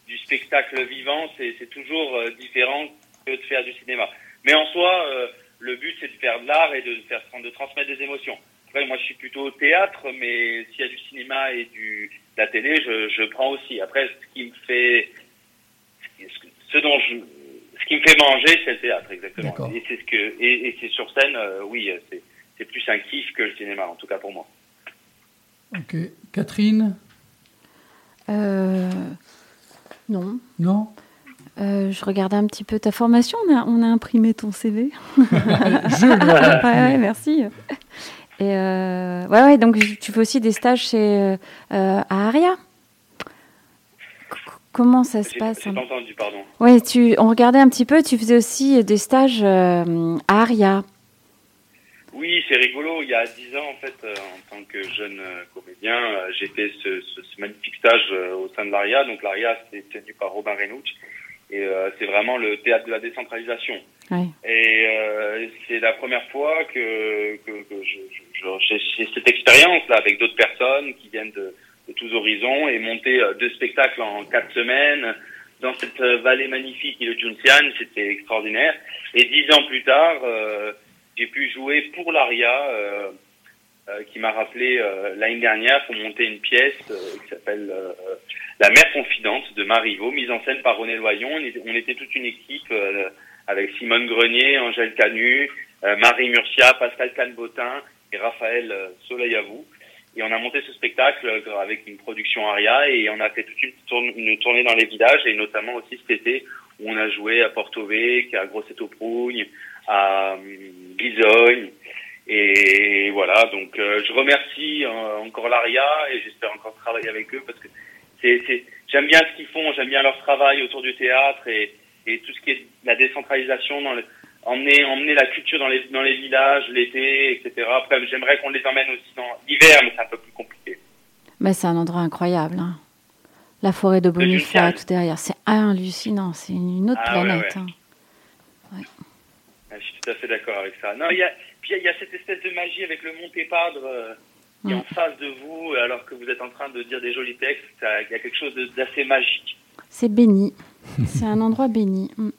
du spectacle vivant, c'est toujours différent que de faire du cinéma. Mais en soi, le but c'est de faire de l'art et de faire de transmettre des émotions. Après, moi, je suis plutôt au théâtre, mais s'il y a du cinéma et du de la télé, je, je prends aussi. Après, ce qui me fait ce dont je, ce qui me fait manger, c'est le théâtre, exactement. Et c'est ce que, et, et c'est sur scène, euh, oui, euh, c'est, c'est plus un kiff que le cinéma, en tout cas pour moi. Ok. Catherine? Euh, non. Non? Euh, je regardais un petit peu ta formation. On a, on a imprimé ton CV. [laughs] Je [laughs] le- ouais, ouais, merci. Et euh, ouais, ouais, donc tu fais aussi des stages chez, euh, à Aria. C- Comment ça se passe hein? pas entendu, pardon. Ouais, tu, on regardait un petit peu. Tu faisais aussi des stages euh, à Aria. Oui, c'est rigolo. Il y a dix ans, en fait, euh, en tant que jeune euh, comédien, euh, j'ai fait ce, ce, ce magnifique stage euh, au sein de l'ARIA. Donc l'ARIA, c'est tenu par Robin Renouch. Et euh, c'est vraiment le théâtre de la décentralisation. Et euh, c'est la première fois que, que, que je, je- je- j'ai, cette expérience-là avec d'autres personnes qui viennent de, de tous horizons et monter euh, deux spectacles en quatre semaines dans cette euh, vallée magnifique le Junxian, c'était extraordinaire. Et dix ans plus tard, euh, j'ai pu jouer pour l'ARIA, qui m'a rappelé euh, l'année dernière pour monter une pièce euh, qui s'appelle euh, La mère confidente de Marivaux, mise en scène par René Loyon. On était, on était toute une équipe euh, avec Simone Grenier, Angèle Canu, euh, Marie Murcia, Pascal Canbotin et Raphaël euh, Soleil-Avou. Et on a monté ce spectacle euh, avec une production ARIA et on a fait toute une, tourne- une tournée dans les villages et notamment aussi cet été où on a joué à Porto Vec, à Grosseto-Prougne, à Guizogne. Et voilà, donc euh, je remercie euh, encore l'ARIA et j'espère encore travailler avec eux parce que c'est, j'aime bien ce qu'ils font, j'aime bien leur travail autour du théâtre et, et tout ce qui est la décentralisation dans le, emmener emmener la culture dans les dans les villages l'été, etc. Après, j'aimerais qu'on les emmène aussi dans l'hiver, mais c'est un peu plus compliqué. Mais c'est un endroit incroyable. hein. La forêt de Bonifay, Duncan. tout derrière. C'est hallucinant. C'est une, autre Ah ouais, planète. ouais. hein. Ouais, Je suis tout à fait d'accord avec ça. Non, il y a, puis il y a cette espèce de magie avec le Montépadre euh, qui est Mm. en face de vous, alors que vous êtes en train de dire des jolis textes. Il y a quelque chose d'assez magique. C'est béni. [laughs] c'est un endroit béni. Mm.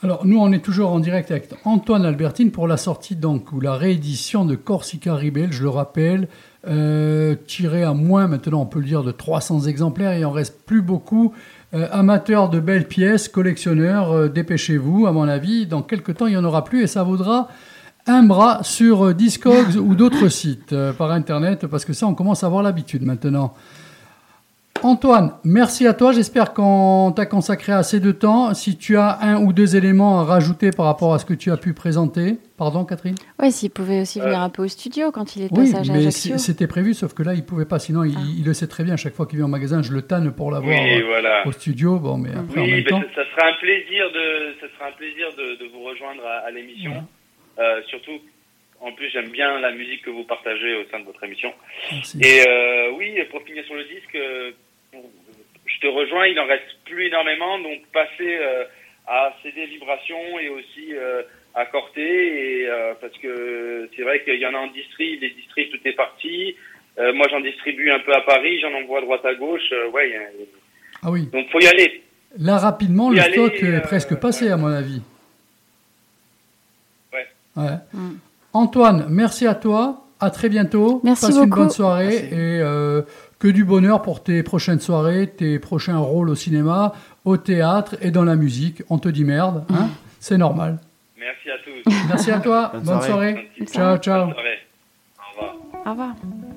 Alors, nous, on est toujours en direct avec Antoine Albertine pour la sortie, donc, ou la réédition de Corsica Rebel, je le rappelle, euh, tiré à moins, maintenant, on peut le dire, de 300 exemplaires, et il en reste plus beaucoup. Euh, amateurs de belles pièces, collectionneurs, euh, dépêchez-vous, à mon avis, dans quelques temps, il n'y en aura plus, et ça vaudra un bras sur euh, Discogs ou d'autres sites euh, par Internet, parce que ça, on commence à avoir l'habitude maintenant. Antoine, merci à toi. J'espère qu'on t'a consacré assez de temps. Si tu as un ou deux éléments à rajouter par rapport à ce que tu as pu présenter. Pardon, Catherine? Ouais, s'il pouvait aussi venir Euh, un peu au studio quand il est de Oui, passage à mais Ajaccio. c'était prévu, sauf que là, il pouvait pas. Sinon, il, Ah. il le sait très bien. Chaque fois qu'il vient au magasin, je le tanne pour l'avoir Oui, voilà. au studio. Bon, mais après, en Oui, même mais temps. ça, ça sera un plaisir de, ça sera un plaisir de, de vous rejoindre à, à l'émission. Euh, surtout, en plus, j'aime bien la musique que vous partagez au sein de votre émission. Merci. Et euh, oui, pour finir sur le disque, euh, je te rejoins, il en reste plus énormément, donc passer à CD Vibration et aussi à Corté, et, parce que c'est vrai qu'il y en a en distri, les distris, tout est parti. Moi, j'en distribue un peu à Paris, j'en envoie à droite à gauche. ouais, il y a- Ah oui. donc faut y aller. Là, rapidement, le aller, stock est presque passé, à mon avis. Ouais. Mm. Antoine, merci à toi. À très bientôt. Merci Passe une bonne soirée et euh, que du bonheur pour tes prochaines soirées, tes prochains rôles au cinéma, au théâtre et dans la musique. On te dit merde, hein c'est normal. Merci à tous. Merci à toi. Bonne bonne soirée. soirée. Bonne Ciao, soirée. ciao. Bonne soirée. Au revoir. Au revoir. «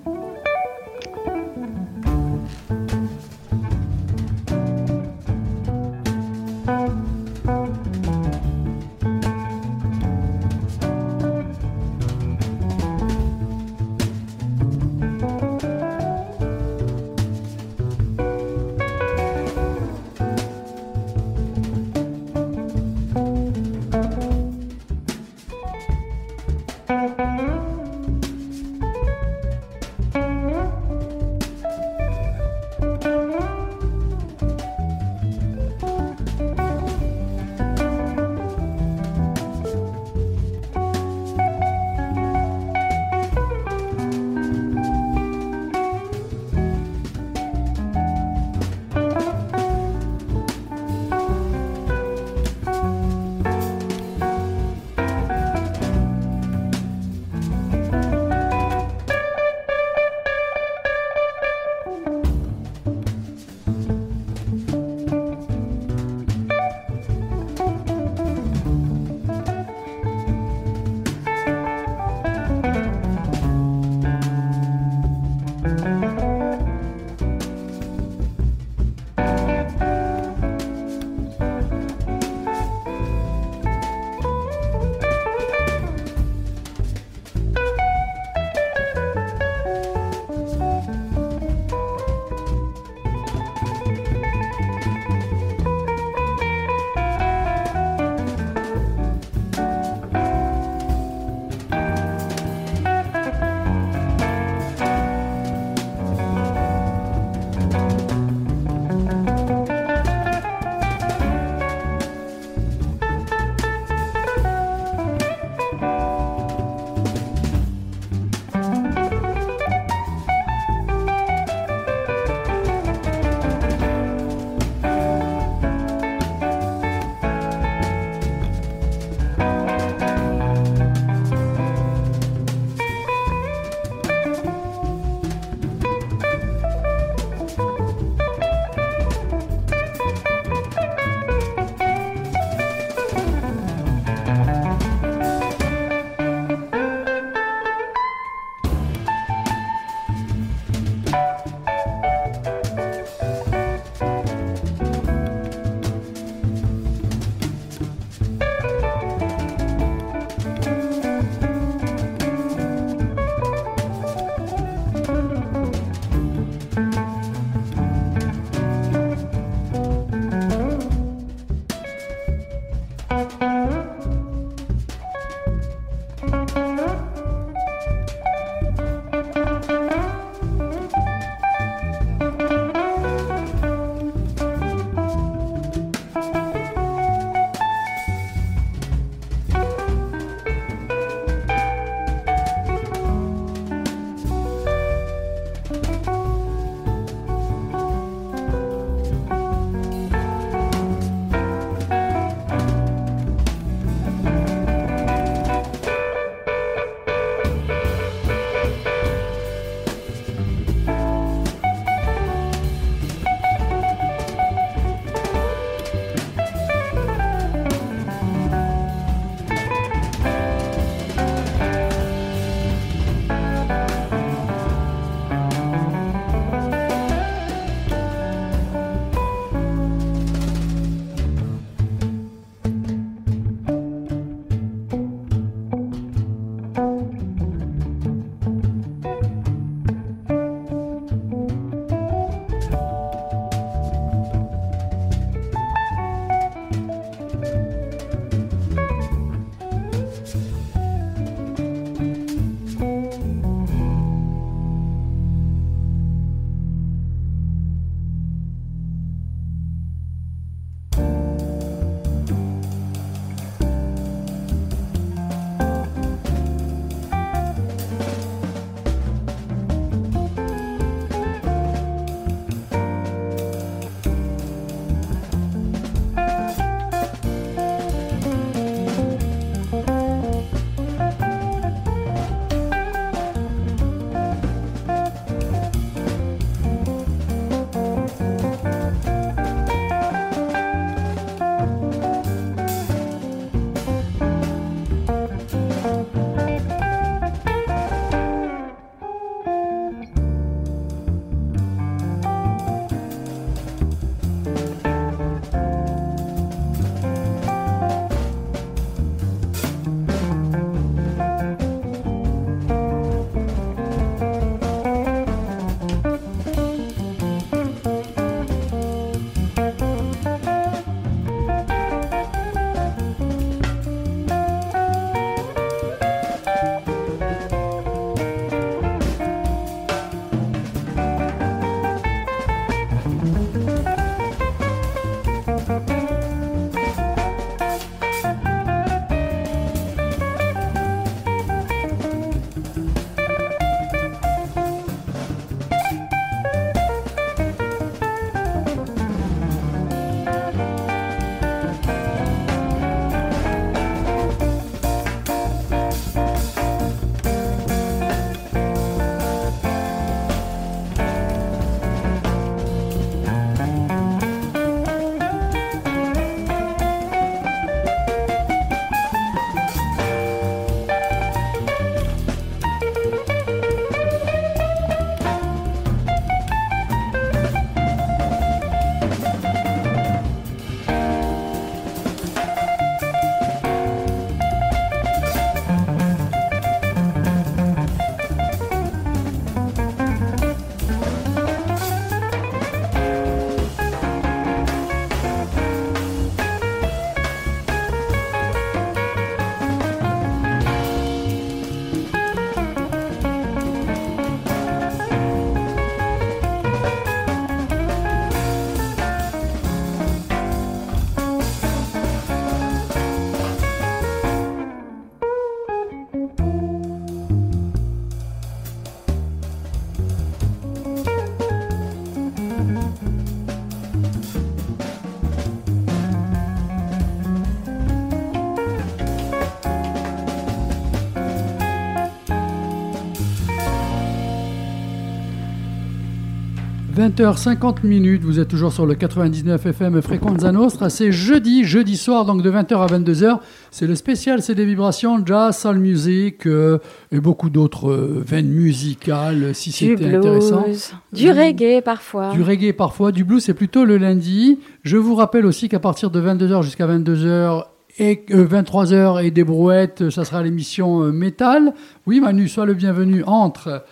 20h50 minutes, vous êtes toujours sur le 99 FM Frequenza Nostra. C'est jeudi, jeudi soir, donc de 20h à 22h. C'est le spécial, c'est des vibrations, jazz, soul music euh, et beaucoup d'autres euh, veines musicales, si c'était intéressant. du reggae parfois. Du reggae parfois, du blues c'est plutôt le lundi. Je vous rappelle aussi qu'à partir de 22h jusqu'à 22h et euh, 23h et des brouettes, ça sera l'émission euh, métal. Oui Manu, sois le bienvenu, entre.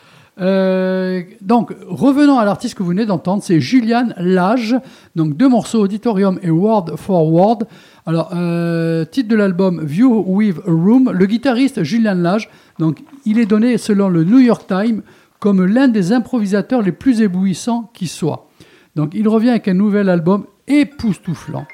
Euh, donc revenons à l'artiste que vous venez d'entendre, c'est Julian Lage. Donc deux morceaux, Auditorium et Word for Word. Alors euh, titre de l'album View with a Room. Le guitariste Julian Lage, donc il est donné selon le New York Times comme l'un des improvisateurs les plus éblouissants qui soit. Donc il revient avec un nouvel album époustouflant,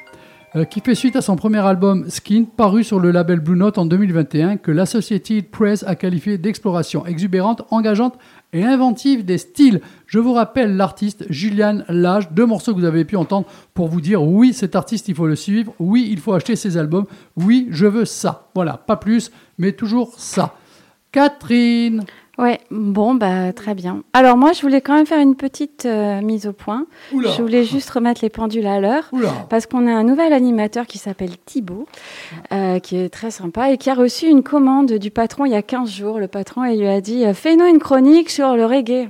euh, qui fait suite à son premier album Skin, paru sur le label Blue Note en 2021, que l'Associated Press a qualifié d'exploration exubérante, engageante et inventive des styles. Je vous rappelle l'artiste Julian Lage, deux morceaux que vous avez pu entendre pour vous dire oui, cet artiste, il faut le suivre, oui, il faut acheter ses albums, oui, je veux ça. Voilà, pas plus, mais toujours ça. Catherine Ouais, bon, bah, très bien. Alors, moi, je voulais quand même faire une petite euh, mise au point. Oula. Je voulais juste remettre les pendules à l'heure. Parce qu'on a un nouvel animateur qui s'appelle Thibaut, euh, qui est très sympa et qui a reçu une commande du patron il y a 15 jours. Le patron, il lui a dit euh, Fais-nous une chronique sur le reggae.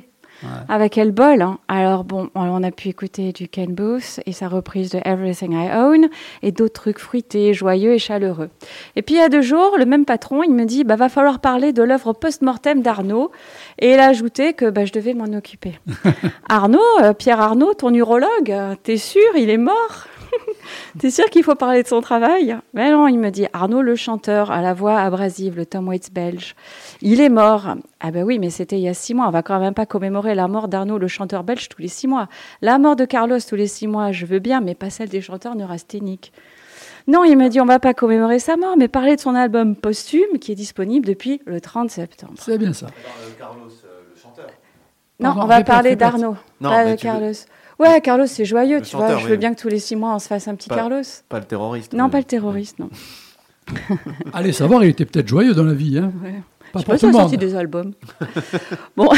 Avec elle bol. hein. Alors, bon, on a pu écouter du Ken Booth et sa reprise de Everything I Own et d'autres trucs fruités, joyeux et chaleureux. Et puis, il y a deux jours, le même patron, il me dit bah, Va falloir parler de l'œuvre post-mortem d'Arnaud. Et il a ajouté que bah, je devais m'en occuper. [laughs] Arnaud, euh, Pierre Arnaud, ton urologue, euh, t'es sûr, il est mort? [laughs] T'es sûr qu'il faut parler de son travail? Mais non, il me dit Arnaud le chanteur à la voix abrasive, le Tom Waits belge. Il est mort. Ah ben oui, mais c'était il y a six mois. On va quand même pas commémorer la mort d'Arnaud le chanteur belge tous les six mois. La mort de Carlos tous les six mois, je veux bien, mais pas celle des chanteurs neurasthéniques. Non, il me dit on va pas commémorer sa mort, mais parler de son album posthume qui est disponible depuis le 30 septembre. C'est bien ça. Carlos, le chanteur. Non, Pardon, on va répète, parler d'Arnaud, Non, pas de veux- Carlos. Ouais, Carlos, c'est joyeux, Le tu vois. Je veux oui. bien que tous les six mois on se fasse un petit Pas- Carlos. Pas le terroriste. Non, mais- pas le terroriste, non. [laughs] Allez savoir, il était peut-être joyeux dans la vie. Hein. Ouais. Pas Je pour pense tout le a sorti des albums. [laughs] bon,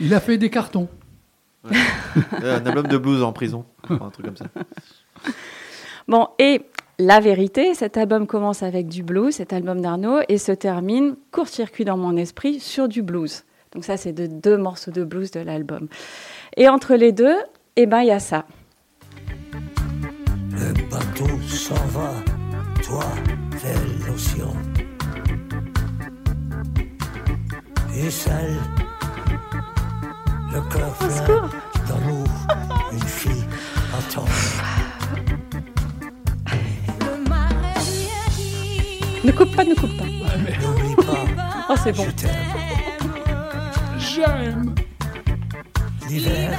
Il a fait des cartons. Euh, Un album de blues en prison. Enfin, un truc comme ça. bon, et la vérité, cet album commence avec du blues, cet album d'Arnaud, et se termine court-circuit dans mon esprit sur du blues. Donc ça, c'est de deux morceaux de blues de l'album. Et entre les deux, eh ben, il y a ça. Le bateau s'en va, toi, vers l'océan. Et seul, le cœur plein d'amour, une fille attend. Ne coupe pas, ne coupe pas. N'oublie pas, Oh, c'est bon. je t'aime. J'aime. L'hiver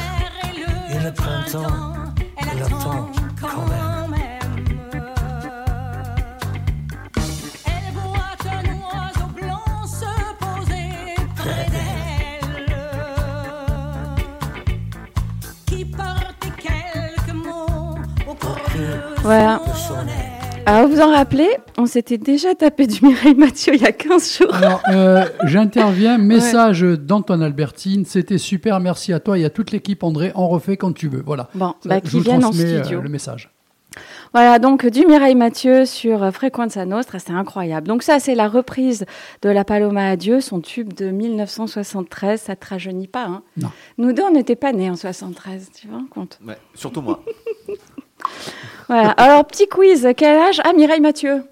le printemps, elle attend quand même. Elle voit un oiseau blanc se poser près d'elle, qui portait quelques mots au creux Voilà. Alors, vous vous en rappelez, on s'était déjà tapé du Mireille Mathieu il y a 15 jours. Alors, euh, [laughs] j'interviens. Message d'Antoine Albertine. C'était super. Merci à toi et à toute l'équipe, André. On refait quand tu veux. Voilà. Bon, Ça, bah, qui viennent en transmets, euh, studio. le message. Voilà, donc du Mireille Mathieu sur euh, Frequenza Nostra, c'est incroyable. Donc ça, c'est la reprise de La Paloma à Dieu, son tube de 1973. Ça te rajeunit pas, hein? Non. Nous deux, on n'était pas nés en 73, tu vois, compte? Ouais, surtout moi. [laughs] Voilà. Alors, petit quiz, quel âge Ah, Mireille Mathieu?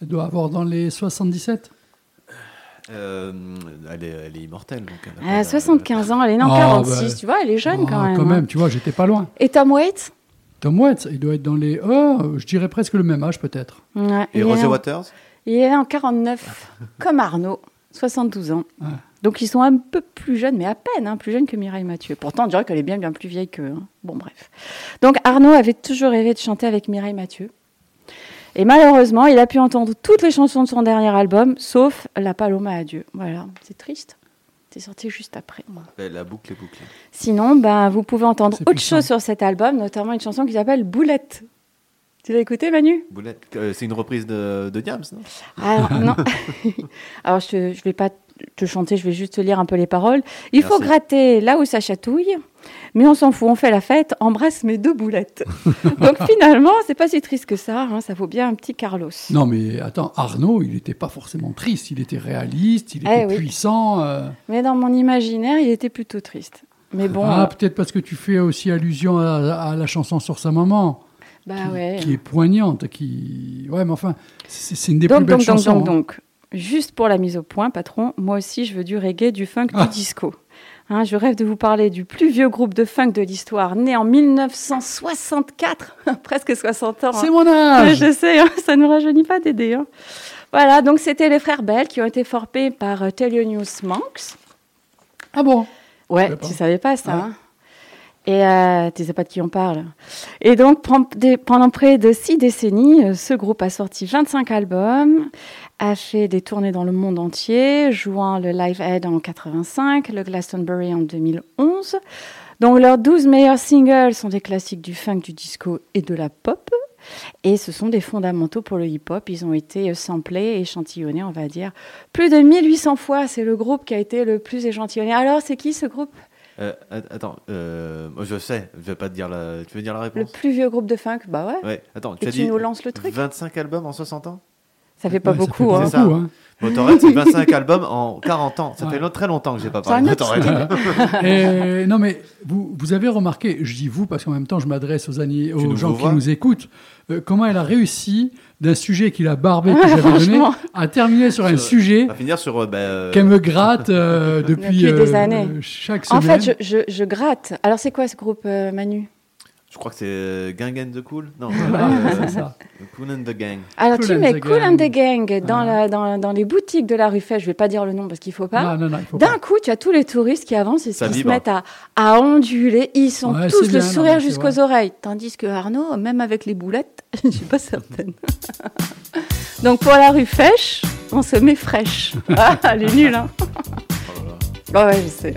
Elle doit avoir dans les 77. Euh, elle, est, elle est immortelle. Donc elle a Elle pas a la- 75 ans, elle est née en Ah, 46, bah. tu vois, elle est jeune quand Ah, même. Quand hein. même, tu vois, j'étais pas loin. Et Tom Waits? Tom Waits, il doit être dans les. Oh, je dirais presque le même âge, peut-être. Ouais, Et il, est Roger en- Waters? Il est en 49, comme Arnaud, 72 ans. Ouais. Donc ils sont un peu plus jeunes, mais à peine hein, plus jeunes que Mireille Mathieu. Pourtant, on dirait qu'elle est bien bien plus vieille qu'eux. hein. Bon, bref. Donc Arnaud avait toujours rêvé de chanter avec Mireille Mathieu. Et malheureusement, il a pu entendre toutes les chansons de son dernier album, sauf La Paloma à Dieu. Voilà, c'est triste. C'est sorti juste après. Ben, La boucle est bouclée. Sinon, ben, vous pouvez entendre C'est autre puissant. chose sur cet album, notamment une chanson qui s'appelle Boulette. Tu l'as écouté, Manu? Boulette, euh, c'est une reprise de, de Diams, non? Alors, non. [laughs] Alors, je ne vais pas te chanter, je vais juste te lire un peu les paroles. Il faut gratter là où ça chatouille, mais on s'en fout, on fait la fête, embrasse mes deux boulettes. [laughs] Donc finalement, c'est pas si triste que ça, hein, ça vaut bien un petit Carlos. Non, mais attends, Arnaud, il n'était pas forcément triste, il était réaliste, il était Eh oui. puissant. euh. Mais dans mon imaginaire, il était plutôt triste. Mais bon, ah, euh, peut-être parce que tu fais aussi allusion à, à la chanson sur sa maman, bah qui, ouais. qui est poignante, qui. Ouais, mais enfin, c'est une des Donc, plus belles donc, donc, chansons. donc, hein. donc, juste pour la mise au point, patron, moi aussi je veux du reggae, du funk, Ah. du disco. Hein, je rêve de vous parler du plus vieux groupe de funk de l'histoire, né en 1964, [laughs] presque 60 ans. hein. C'est mon âge. je sais, hein, ça ne rajeunit pas d'aider. Voilà, donc c'était les frères Bell qui ont été formés par euh, Thelonious Monks. Ah bon? Ouais, tu savais pas ça. Et euh, tu sais pas de qui on parle. Et donc, pendant près de six décennies, euh, ce groupe a sorti 25 albums, a fait des tournées dans le monde entier, jouant le Live Aid en 85, le Glastonbury en 2011. Donc, leurs 12 meilleurs singles sont des classiques du funk, du disco et de la pop. Et ce sont des fondamentaux pour le hip-hop. Ils ont été samplés, échantillonnés, on va dire, plus de 1800 fois. C'est le groupe qui a été le plus échantillonné. Alors, c'est qui ce groupe? Euh, att- Attends, euh, moi, je sais, je vais pas te dire la. Tu veux dire la Le réponse? plus vieux groupe de funk? Bah ouais. Ouais, attends, tu Et as tu dit nous lances le truc? 25 albums en 60 ans? Ça fait pas Ouais, ça beaucoup, fait hein. beaucoup, hein. Motorhead, c'est 25 albums en 40 ans. Ça Ouais. fait très longtemps que j'ai pas parlé de Motorhead. [laughs] Et, non, mais vous, vous avez remarqué, je dis vous parce qu'en même temps je m'adresse aux, anni- aux gens qui nous écoutent, euh, comment elle a réussi d'un sujet qu'il a barbé que j'avais donné à terminer sur un Sur- sujet finir sur. euh, bah, euh, qu'elle me gratte euh, depuis, Depuis des euh, années. chaque En semaine. fait, je, je, je gratte. Alors, c'est quoi ce groupe, euh, Manu? Je crois que c'est euh, Gang and the Cool Non, [laughs] euh, c'est ça. Cool and the Gang. Alors, Cool tu mets Cool Gang. and the Gang dans, Ah. la, dans, dans les boutiques de la rue Fèche. Je vais pas dire le nom parce qu'il faut pas. D'un coup, tu as tous les touristes qui avancent et qui se mettent à, à onduler. Ils sont Ouais, tous le sourire jusqu'aux oreilles. Tandis que Arnaud, même avec les boulettes, [laughs] je suis pas certaine. [laughs] Donc, pour la rue Fèche, on se met fraîche. Ah, elle est nulle, hein Oh là là. Ah ouais, je sais.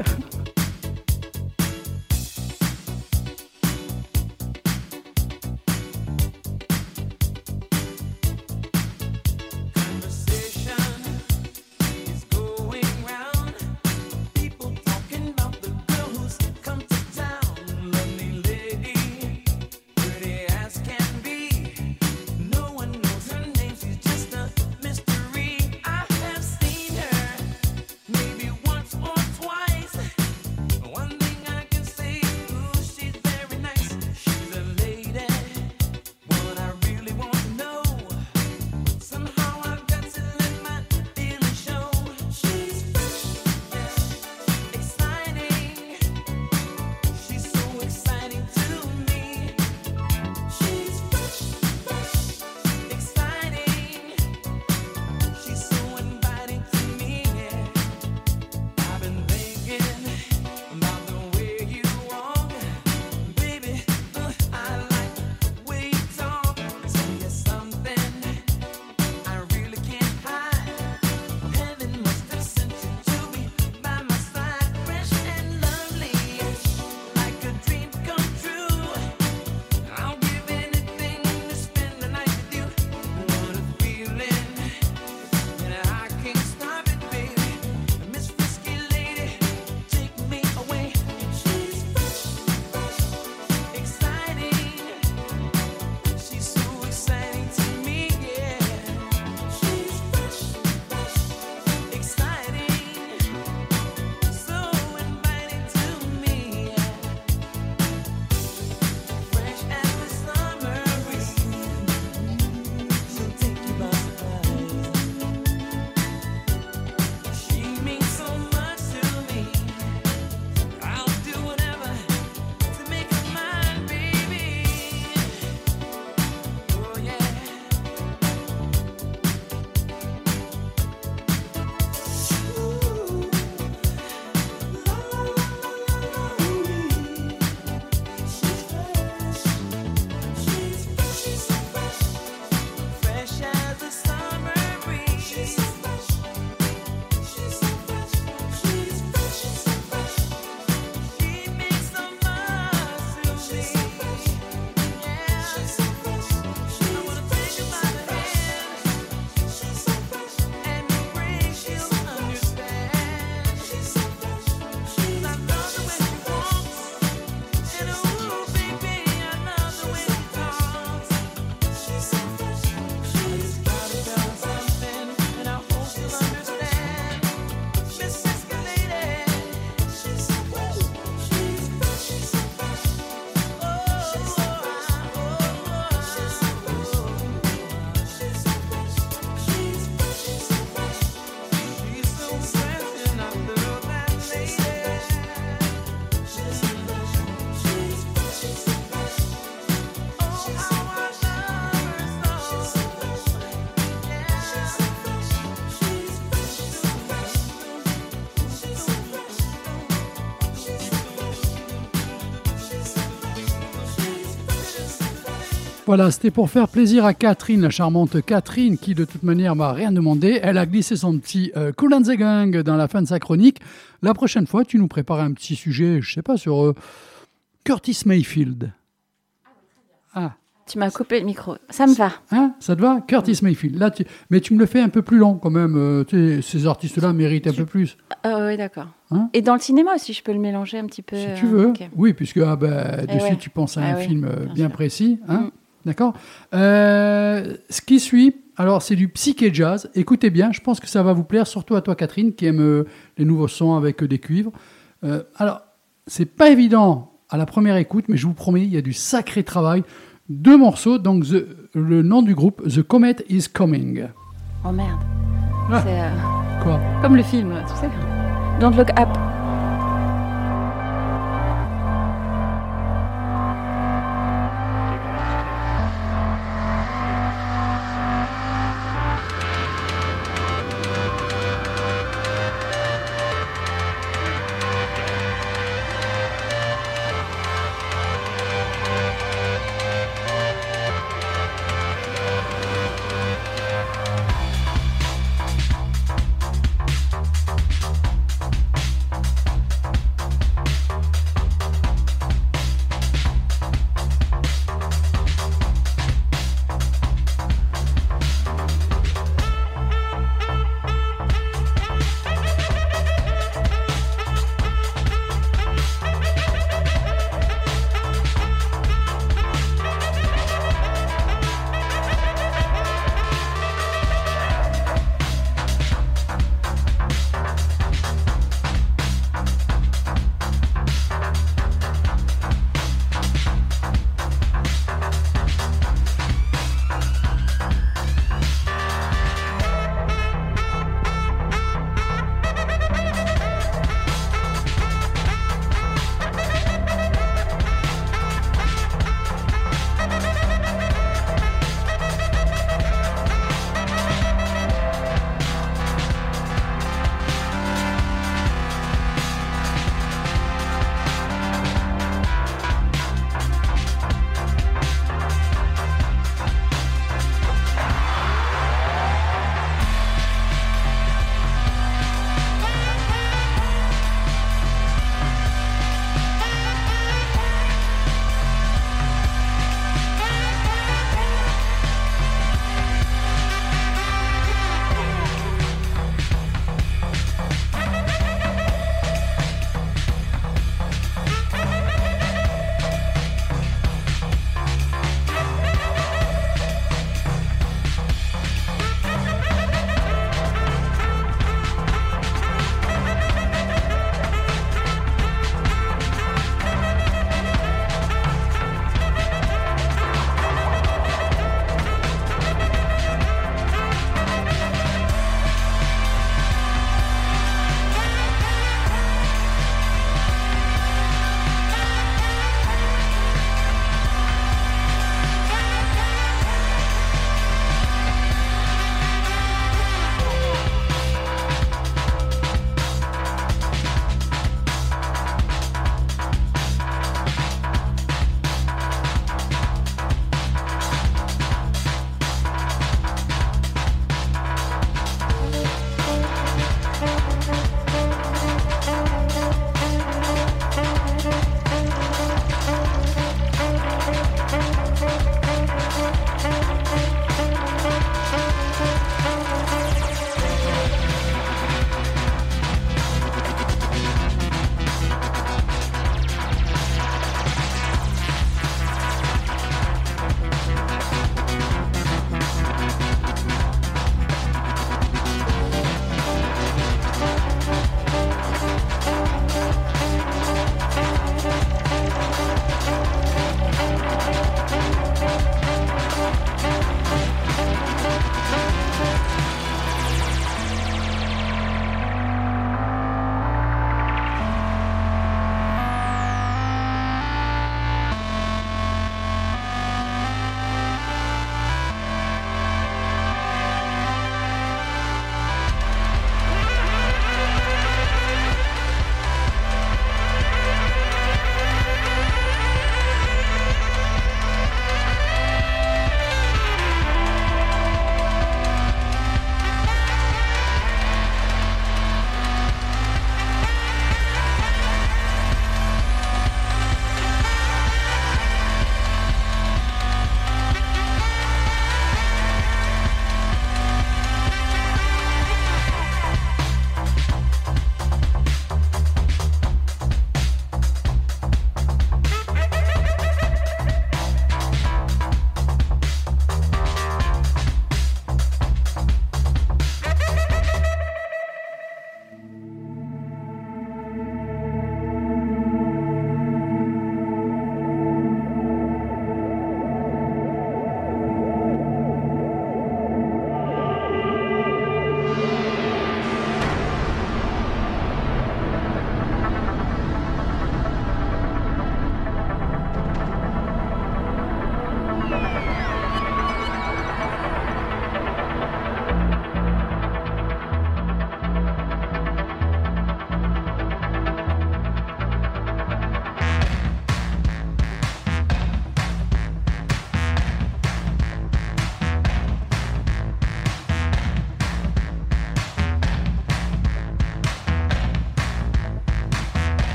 Voilà, c'était pour faire plaisir à Catherine, la charmante Catherine, qui de toute manière m'a rien demandé. Elle a glissé son petit euh, Cool and the Gang dans la fin de sa chronique. La prochaine fois, tu nous prépares un petit sujet, je sais pas, sur euh, Curtis Mayfield. Ah, Tu m'as coupé le micro. Ça me va. hein, ça te va? Curtis Mayfield. Là, tu... Mais tu me le fais un peu plus long quand même. euh, tu sais, ces artistes-là méritent un peu plus. Ah oui, d'accord. Hein? Et dans le cinéma aussi, je peux le mélanger un petit peu. Si euh, tu veux. Oui, puisque ah, bah, Eh de suite, ouais. tu penses à Ah un oui, film bien précis. Hein? Mm. D'accord Euh, Ce qui suit, alors c'est du psyché jazz. Écoutez bien, je pense que ça va vous plaire, surtout à toi, Catherine, qui aime euh, les nouveaux sons avec euh, des cuivres. Alors, c'est pas évident à la première écoute, mais je vous promets, il y a du sacré travail. Deux morceaux, donc the- le nom du groupe, The Comet is Coming. Oh merde. Ah. C'est Quoi? comme le film, tu sais. Don't Look Up.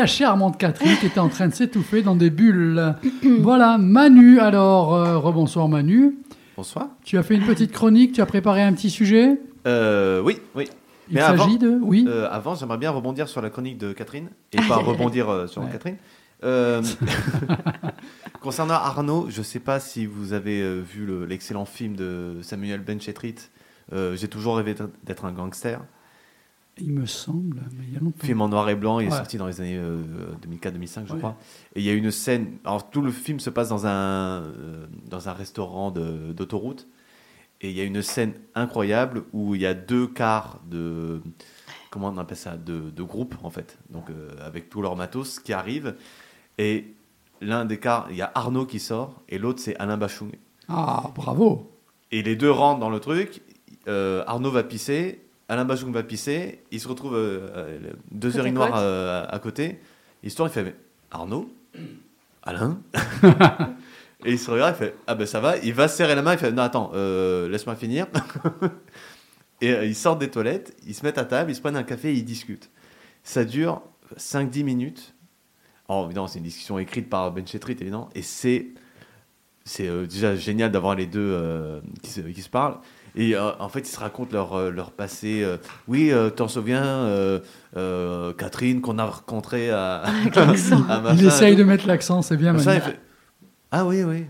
La charmante Catherine qui était en train de s'étouffer dans des bulles. [clears throat] voilà, Manu. Alors, euh, rebonsoir Manu. Bonsoir. Tu as fait une petite chronique, tu as préparé un petit sujet? Euh, oui, oui. Il Mais s'agit de... Oui. Euh, avant, j'aimerais bien rebondir sur la chronique de Catherine et pas rebondir euh, sur [laughs] Ouais. Catherine. [laughs] Concernant Arnaud, je ne sais pas si vous avez vu le- l'excellent film de Samuel Benchetrit. J'ai toujours rêvé d'être un gangster. Il me semble, mais il y a longtemps. Film en noir et blanc, il est sorti dans les années euh, 2004-2005, je Ouais. crois. Et il y a une scène. Alors, tout le film se passe dans un, euh, dans un restaurant d'autoroute. Et il y a une scène incroyable où il y a deux quarts de. Comment on appelle ça De, de groupe, en fait. Donc, euh, avec tout leur matos qui arrive. Et l'un des quarts, il y a Arnaud qui sort. Et l'autre, c'est Alain Bachung. Ah, bravo. Et les deux rentrent dans le truc. euh, Arnaud va pisser, Alain Bachung va pisser. Il se retrouve euh, euh, deux heures à et noire côte. euh, à côté. Histoire, il fait Arnaud [clears throat] Alain [laughs] Et il se regarde, il fait Ah ben ça va. Il va se serrer la main, il fait Non, attends, euh, laisse-moi finir. [laughs] et ils sortent des toilettes, ils se mettent à table, ils se prennent un café et ils discutent. Ça dure 5-10 minutes. Alors, évidemment, c'est une discussion écrite par Ben Chetrit, évidemment. Et c'est c'est déjà génial d'avoir les deux qui, se, qui se parlent. Et euh, en fait, ils se racontent leur, euh, leur passé. euh, oui, euh, t'en souviens, euh, euh, Catherine, qu'on a rencontrée à, [laughs] à machin Il essaye de mettre l'accent, c'est bien, fait, Ah oui, oui.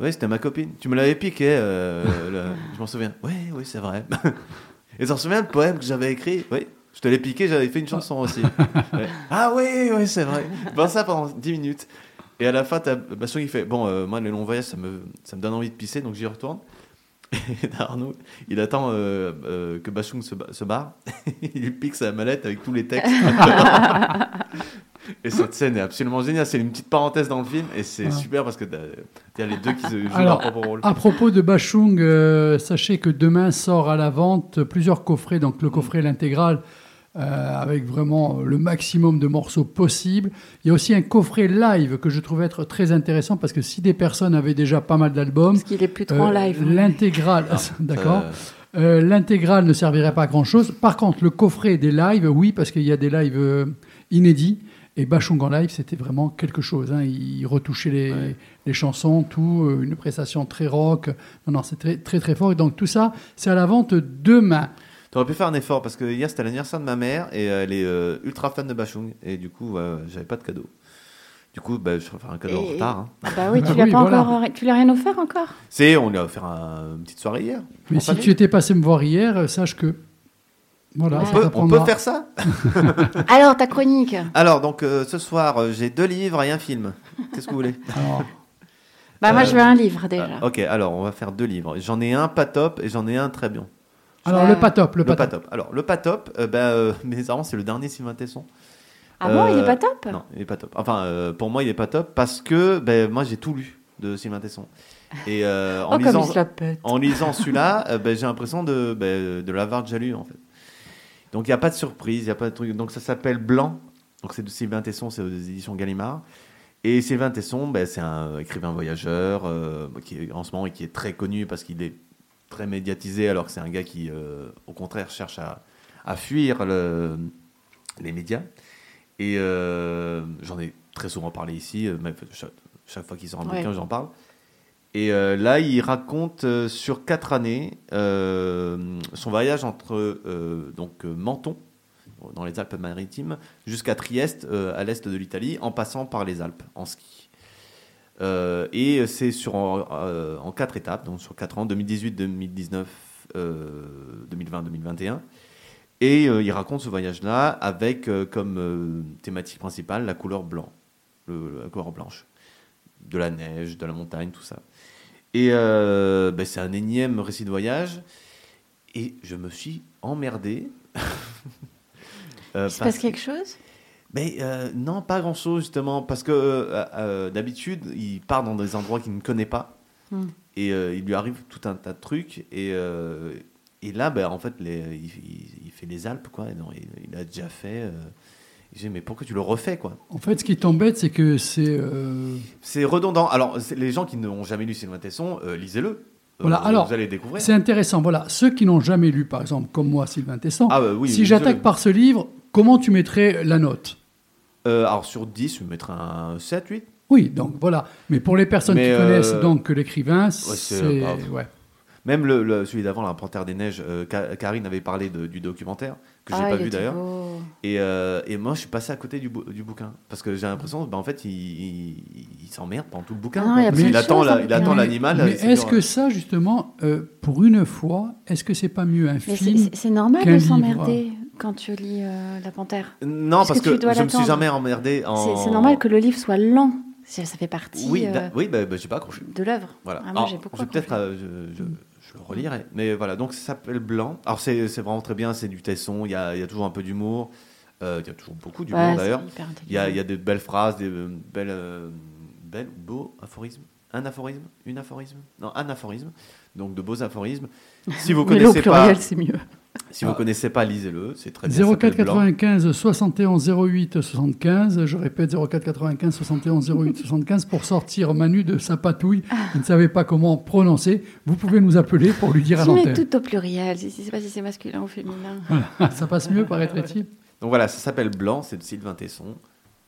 Oui, c'était ma copine. Tu me l'avais piqué, euh, le- [laughs] je m'en souviens. Oui, oui, c'est vrai. [laughs] Et t'en souviens le poème que j'avais écrit? Oui, je te l'ai piqué, j'avais fait une chanson aussi. Ouais. Ah oui, oui, c'est vrai. Bon, ça pendant 10 minutes. Et à la fin, t'as Basson qui fait Bon, euh, moi, les longs voyages, ça me, ça me donne envie de pisser, donc j'y retourne. [laughs] Arnaud, il attend euh, euh, que Bachung se, ba- se barre. [laughs] il lui pique sa mallette avec tous les textes. [laughs] et cette scène est absolument géniale. C'est une petite parenthèse dans le film et c'est super parce que t'as t'as les deux qui se jouent Alors, leur propre rôle. À propos de Bachung, euh, sachez que demain sort à la vente plusieurs coffrets, donc le coffret l'intégrale euh, avec vraiment le maximum de morceaux possibles. Il y a aussi un coffret live que je trouve être très intéressant parce que si des personnes avaient déjà pas mal d'albums, Parce qu'il est plus trop en euh, live. l'intégrale, Ah, [laughs] d'accord. ça- Euh, L'intégrale ne servirait pas à grand chose. Par contre, le coffret des lives, oui, parce qu'il y a des lives euh, inédits. Et Bachung en live, c'était vraiment quelque chose. hein. Il retouchait les, Ouais. les chansons, tout, euh, une prestation très rock. Non, non, c'est très, très, très fort. Et donc, tout ça, c'est à la vente demain. T'aurais pu faire un effort parce que hier c'était l'anniversaire de ma mère et euh, elle est euh, ultra fan de Bachung et du coup j'avais pas de cadeau. Du coup bah, je vais faire un cadeau en Et- retard. hein. Ah bah oui, tu Ah lui as oui, pas voilà. encore, tu lui as rien offert encore? C'est on lui a offert un- une petite soirée hier. Mais si famille. tu étais passé me voir hier, euh, sache que. Voilà, on peut, on t'apprendra. peut faire ça? [laughs] Alors ta chronique. Alors donc euh, ce soir j'ai deux livres et un film. Qu'est-ce que vous voulez? [laughs] Alors, Bah moi je veux un livre déjà. Ah, Ok alors on va faire deux livres. J'en ai un pas top et j'en ai un très bien. Alors, le pas top. Le, Le pas pas top. top. Alors le pas top, euh, bah, euh, [laughs] bizarrement c'est le dernier Sylvain Tesson. Ah bon, il Euh, est pas top Non, il est pas top. Enfin, euh, pour moi, il est pas top parce que ben, moi, j'ai tout lu de Sylvain Tesson. Et euh, [laughs] en, Oh comme lisant, il se la pète. en lisant [laughs] celui-là, euh, ben, j'ai l'impression de, de l'avoir déjà lu, en fait. Donc, il n'y a pas de surprise, il n'y a pas de truc. Donc, ça s'appelle Blanc. Donc, c'est de Sylvain Tesson, c'est aux éditions Gallimard. Et Sylvain Tesson, ben, c'est un écrivain voyageur euh, qui est en ce moment et qui est très connu parce qu'il est très médiatisé, alors que c'est un gars qui, euh, au contraire, cherche à, à fuir le- les médias. Et euh, j'en ai très souvent parlé ici, euh, même chaque, chaque fois qu'il sort un Ouais. bouquin, j'en parle. Et euh, là, il raconte sur quatre années son voyage entre donc Menton, dans les Alpes-Maritimes, jusqu'à Trieste, à l'est de l'Italie, en passant par les Alpes en ski. Euh, et c'est sur en, euh, en quatre étapes, donc sur quatre ans, 2018, 2019, euh, 2020, 2021. Et euh, il raconte ce voyage-là avec comme thématique principale la couleur blanc, le- la couleur blanche, de la neige, de la montagne, tout ça. Et ben, c'est un énième récit de voyage. Et je me suis emmerdé. [laughs] Il se passe quelque chose? Mais euh, non, pas grand-chose justement, parce que euh, euh, d'habitude, il part dans des endroits qu'il ne connaît pas, Hmm. et euh, il lui arrive tout un tas de trucs, et, euh, et là, ben, en fait, les- il, il- il fait les Alpes, quoi, et non, il, il a déjà fait. euh, j'ai dit, mais pourquoi tu le refais, quoi? En fait, ce qui t'embête, c'est que c'est. euh, C'est redondant. Alors, les gens qui n'ont jamais lu Sylvain Tesson, euh, lisez-le. Voilà, alors, vous allez découvrir. C'est intéressant. Voilà, ceux qui n'ont jamais lu, par exemple, comme moi, Sylvain Tesson, Ah, bah oui, si j'attaque je- par ce livre, comment tu mettrais la note? Euh, alors sur 10, je vais mettre un 7, 8. Oui, donc voilà. Mais pour les personnes Mais, qui euh, connaissent donc l'écrivain, c'est- c'est ah, ouais. Même le, le- celui d'avant, La Panthère des Neiges, euh, Ka- Karine avait parlé de- du documentaire, que j'ai Ah, pas vu d'ailleurs. Et, euh, et moi, je suis passé à côté du, bou- du bouquin. Parce que j'ai l'impression, bah, en fait, il, il, il s'emmerde pendant tout le bouquin. Ah quoi. il attend, la- l'animal. Mais est-ce que ça, justement, euh, pour une fois, est-ce que c'est pas mieux un Mais film c'est normal de s'emmerder quand tu lis euh, La Panthère. Non, Parce parce, que que, je me suis jamais emmerdé en. C'est normal que le livre soit lent. Ça fait partie Oui, euh, da- oui bah, bah, j'ai pas accroché. de l'œuvre. Voilà. Ah, moi, Alors, j'ai beaucoup je vais peut-être, euh, je, je, je le relirai. Mais voilà, donc ça s'appelle Blanc. Alors c'est vraiment très bien, c'est du tesson, il y a, y a toujours un peu d'humour. Euh, il y a toujours beaucoup d'humour Ouais, d'ailleurs. Il y a, y a des belles phrases, des euh, belles, euh, belles, beaux aphorismes? Un aphorisme? Une aphorisme? Non, un aphorisme. Donc de beaux aphorismes. Si vous [laughs] Mais le au connaissez pas, pluriel, c'est mieux. Si vous connaissez pas, lisez-le. C'est très bien. ça 04 s'appelle Blanc. 95 71 08 75. Je répète 04 95 71 08 75 pour sortir Manu de sa patouille. Il ne savait pas comment prononcer. Vous pouvez nous appeler pour lui dire à l'antenne. tout au pluriel. Je ne sais pas si c'est masculin ou féminin. [laughs] Ça passe mieux, paraîtrait-il. Donc voilà, ça s'appelle Blanc, c'est de Sylvain Tesson.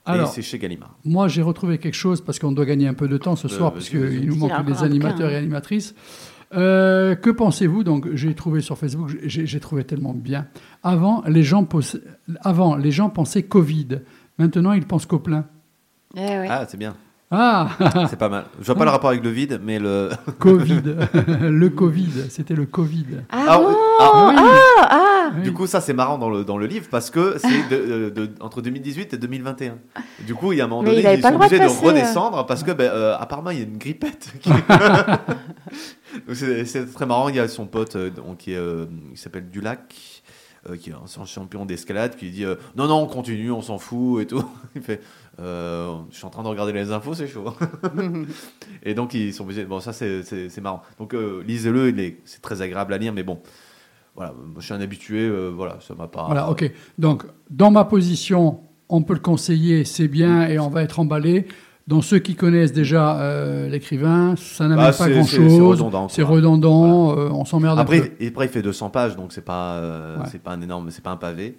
Alors, et c'est chez Gallimard. Moi, j'ai retrouvé quelque chose parce qu'on doit gagner un peu de temps ce Euh, soir, parce qu'il nous manque des animateurs et hein. Euh, que pensez-vous Donc, j'ai trouvé sur Facebook, j'ai trouvé tellement bien. Avant, les gens, pos- avant, les gens pensaient Covid. Maintenant, ils pensent qu'au plein. Eh ouais. Ah, c'est bien. Ah, [laughs] C'est pas mal. Je vois pas le rapport avec le vide, mais le. Covid. [laughs] le Covid, c'était le Covid. Ah, Ah, bon oui. Ah, oui. Ah, ah Oui. Du coup, ça c'est marrant dans le, dans le livre parce que c'est de, de- de- entre 2018 et 2021. Du coup, il y a un moment donné, il ils sont obligés de, passer, euh. redescendre parce que, ben, euh, apparemment, il y a une grippette. qui- [laughs] c'est c'est très marrant. Il y a son pote euh, qui, euh, s'appelle Dulac, euh, qui est un champion d'escalade, qui dit euh, Non, non, on continue, on s'en fout et tout. [laughs] Il fait Euh, Je suis en train de regarder les infos, c'est chaud. [laughs] et donc, ils sont obligés. Bon, ça, c'est- marrant. Donc, euh, lisez-le, c'est très agréable à lire, mais bon. Voilà, je suis un habitué, euh, voilà, ça m'a pas. Voilà, ok. Donc, dans ma position, on peut le conseiller, c'est bien, et on va être emballé. Dans ceux qui connaissent déjà euh, l'écrivain, ça n'amène Ah, pas grand-chose. c'est redondant, C'est redondant, euh, on s'emmerde un peu. Après, et après, il fait 200 pages, donc c'est pas, Ouais. c'est pas un énorme, c'est pas un pavé.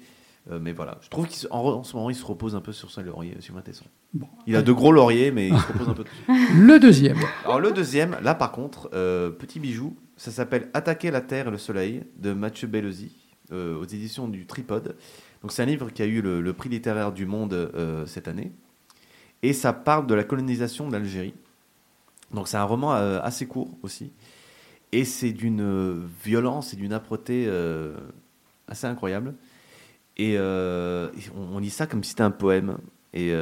Mais voilà, je trouve qu'en en ce moment, il se repose un peu sur son laurier, sur Tesson. Bon. Il a de gros lauriers, mais il se [laughs] repose un peu dessus. Le deuxième. Alors le deuxième, là par contre, petit bijou, ça s'appelle Attaquer la Terre et le Soleil de Mathieu Bellesi euh, aux éditions du Tripode. Donc c'est un livre qui a eu le, prix littéraire du Monde euh, cette année, et ça parle de la colonisation de l'Algérie. Donc c'est un roman euh, assez court aussi, et c'est d'une euh, violence et d'une âpreté assez incroyable. Et on, lit ça comme si c'était un poème. Et,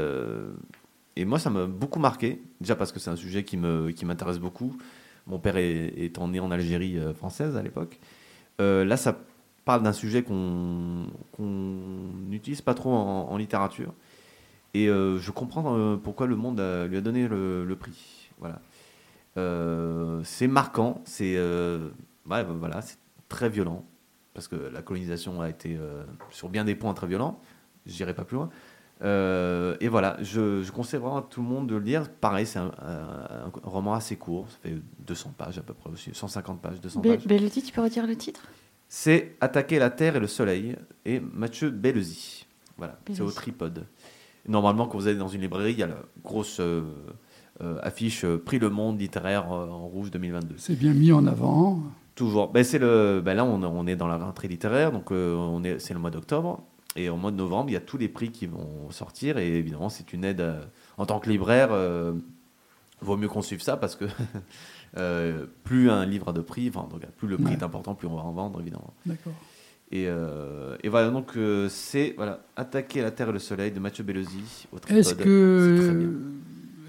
et moi, ça m'a beaucoup marqué. Déjà parce que c'est un sujet qui me qui m'intéresse beaucoup. Mon père est, étant né en Algérie euh, française à l'époque. Euh, là, ça parle d'un sujet qu'on n'utilise pas trop en, littérature. Et euh, je comprends pourquoi le monde lui a donné le, prix. Voilà. C'est marquant. Bah, c'est très violent parce que la colonisation a été sur bien des points très violent. J'irai pas plus loin. Euh, et voilà, je, je conseille vraiment à tout le monde de le lire. Pareil, c'est un, un- un roman assez court, ça fait 200 pages à peu près aussi, 150 pages, 200 Be- pages. Belloti, tu peux redire le titre? C'est Attaquer la Terre et le Soleil et Mathieu Bellesi. Voilà, c'est au tripode. Normalement, quand vous allez dans une librairie, il y a la grosse euh, euh, affiche euh, Prix Le Monde littéraire euh, en rouge 2022. C'est bien mis en avant. Toujours. Ben, c'est le, ben là, on, on est dans la rentrée littéraire, donc euh, on est, c'est le mois d'octobre. Et au mois de novembre, il y a tous les prix qui vont sortir. Et évidemment, c'est une aide. euh, en tant que libraire, euh, vaut mieux qu'on suive ça parce que [laughs] euh, plus un livre a de prix, enfin, plus le prix Ouais. est important, plus on va en vendre, évidemment. D'accord. Et, euh, et voilà, donc c'est voilà, Attaquer la Terre et le Soleil de Mathieu Bellesi au. Est-ce que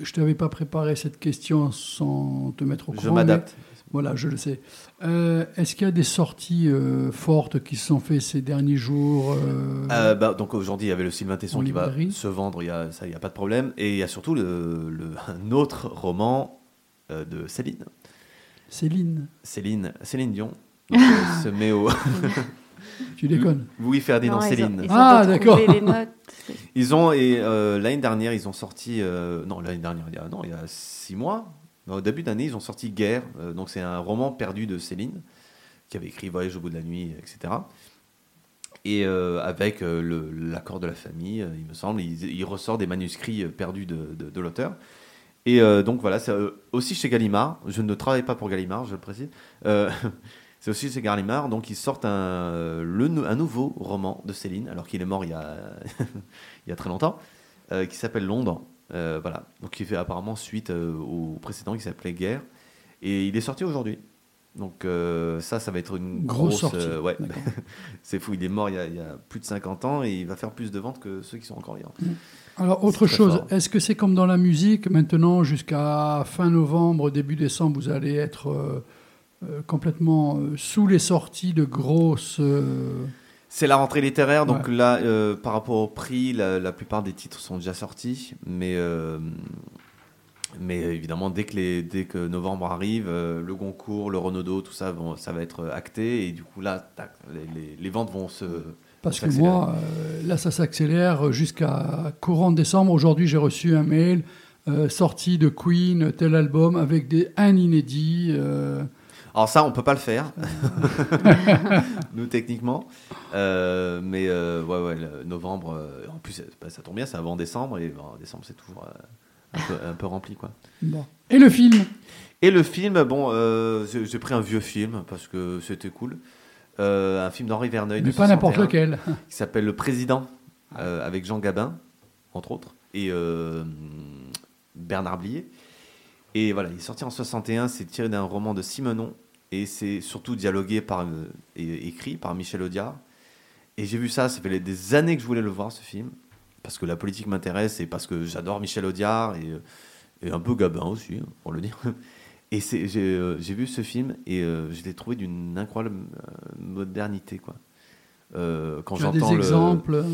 je t'avais pas préparé cette question sans te mettre au courant Je m'adapte. mais- Voilà, je le sais. Euh, Est-ce qu'il y a des sorties euh, fortes qui se sont faites ces derniers jours euh, Euh, bah, donc aujourd'hui, il y avait le Sylvain Tesson En qui va se vendre, il y a, ça, il n'y a pas de problème. Et il y a surtout le, le- [laughs] un autre roman euh, de Céline. Céline, Céline, Céline Dion [laughs] donc, euh, se met au [laughs] tu déconnes. Louis Ferdinand Non, ils ont- Céline. Ils ont, Ah, d'accord. Ils ont et euh, l'année dernière ils ont sorti euh, non l'année dernière il y a non il y a six mois Au début d'année, ils ont sorti Guerre, euh, donc c'est un roman perdu de Céline, qui avait écrit Voyage au bout de la nuit, etc. Et euh, avec euh, l'accord de la famille, il me semble, il, ressort des manuscrits perdus de, l'auteur. Et donc voilà, c'est aussi chez Gallimard. Je ne travaille pas pour Gallimard, je le précise. [laughs] C'est aussi chez Gallimard. Donc ils sortent un, nouveau roman de Céline, alors qu'il est mort il y a, [laughs] il y a très longtemps, qui s'appelle Londres. Euh, voilà. Donc il fait apparemment suite euh, au précédent qui s'appelait Guerre. Et il est sorti aujourd'hui. Donc euh, ça, ça va être une Grosse grosse, sortie. euh, ouais. [laughs] C'est fou, il est mort il y, a, il y a plus de 50 ans et il va faire plus de ventes que ceux qui sont encore vivants. Alors, autre chose, est-ce que c'est comme dans la musique, maintenant, jusqu'à fin novembre, début décembre, vous allez être euh, complètement sous les sorties de grosses. Euh, C'est la rentrée littéraire, donc Ouais. là, euh, par rapport au prix, la, la plupart des titres sont déjà sortis, mais, euh, mais évidemment, dès que, les, dès que novembre arrive, euh, le Goncourt, le Renaudot, tout ça, vont- ça va être acté, et du coup, là, tac, les, les- les ventes vont se... Parce que moi, euh, là, ça s'accélère jusqu'à courant décembre. Aujourd'hui, j'ai reçu un mail euh, sorti de Queen, tel album, avec des un inédit. Alors ça, on peut pas le faire, [laughs] nous techniquement, Euh, mais euh, ouais, ouais, le novembre, euh, en plus, bah, ça tombe bien, c'est avant décembre, et en décembre, c'est toujours euh, un, peu, un peu rempli, quoi. bon. Et le film? Et le film, bon, euh, j'ai j'ai pris un vieux film parce que c'était cool. Euh, un film d'Henri Verneuil. Mais pas n'importe 61, lequel. Qui s'appelle Le Président, euh, avec Jean Gabin, entre autres, et euh, Bernard Blier. Et voilà, il est sorti en 61, c'est tiré d'un roman de Simenon, et c'est surtout dialogué par, euh, et écrit par Michel Audiard. Et j'ai vu ça, ça fait des années que je voulais le voir, ce film, parce que la politique m'intéresse et parce que j'adore Michel Audiard et, euh, et un peu Gabin aussi, hein, pour le dire. [laughs] Et j'ai euh, j'ai vu ce film et je l'ai trouvé d'une incroyable modernité, quoi. Euh, quand as des j'entends le- exemples?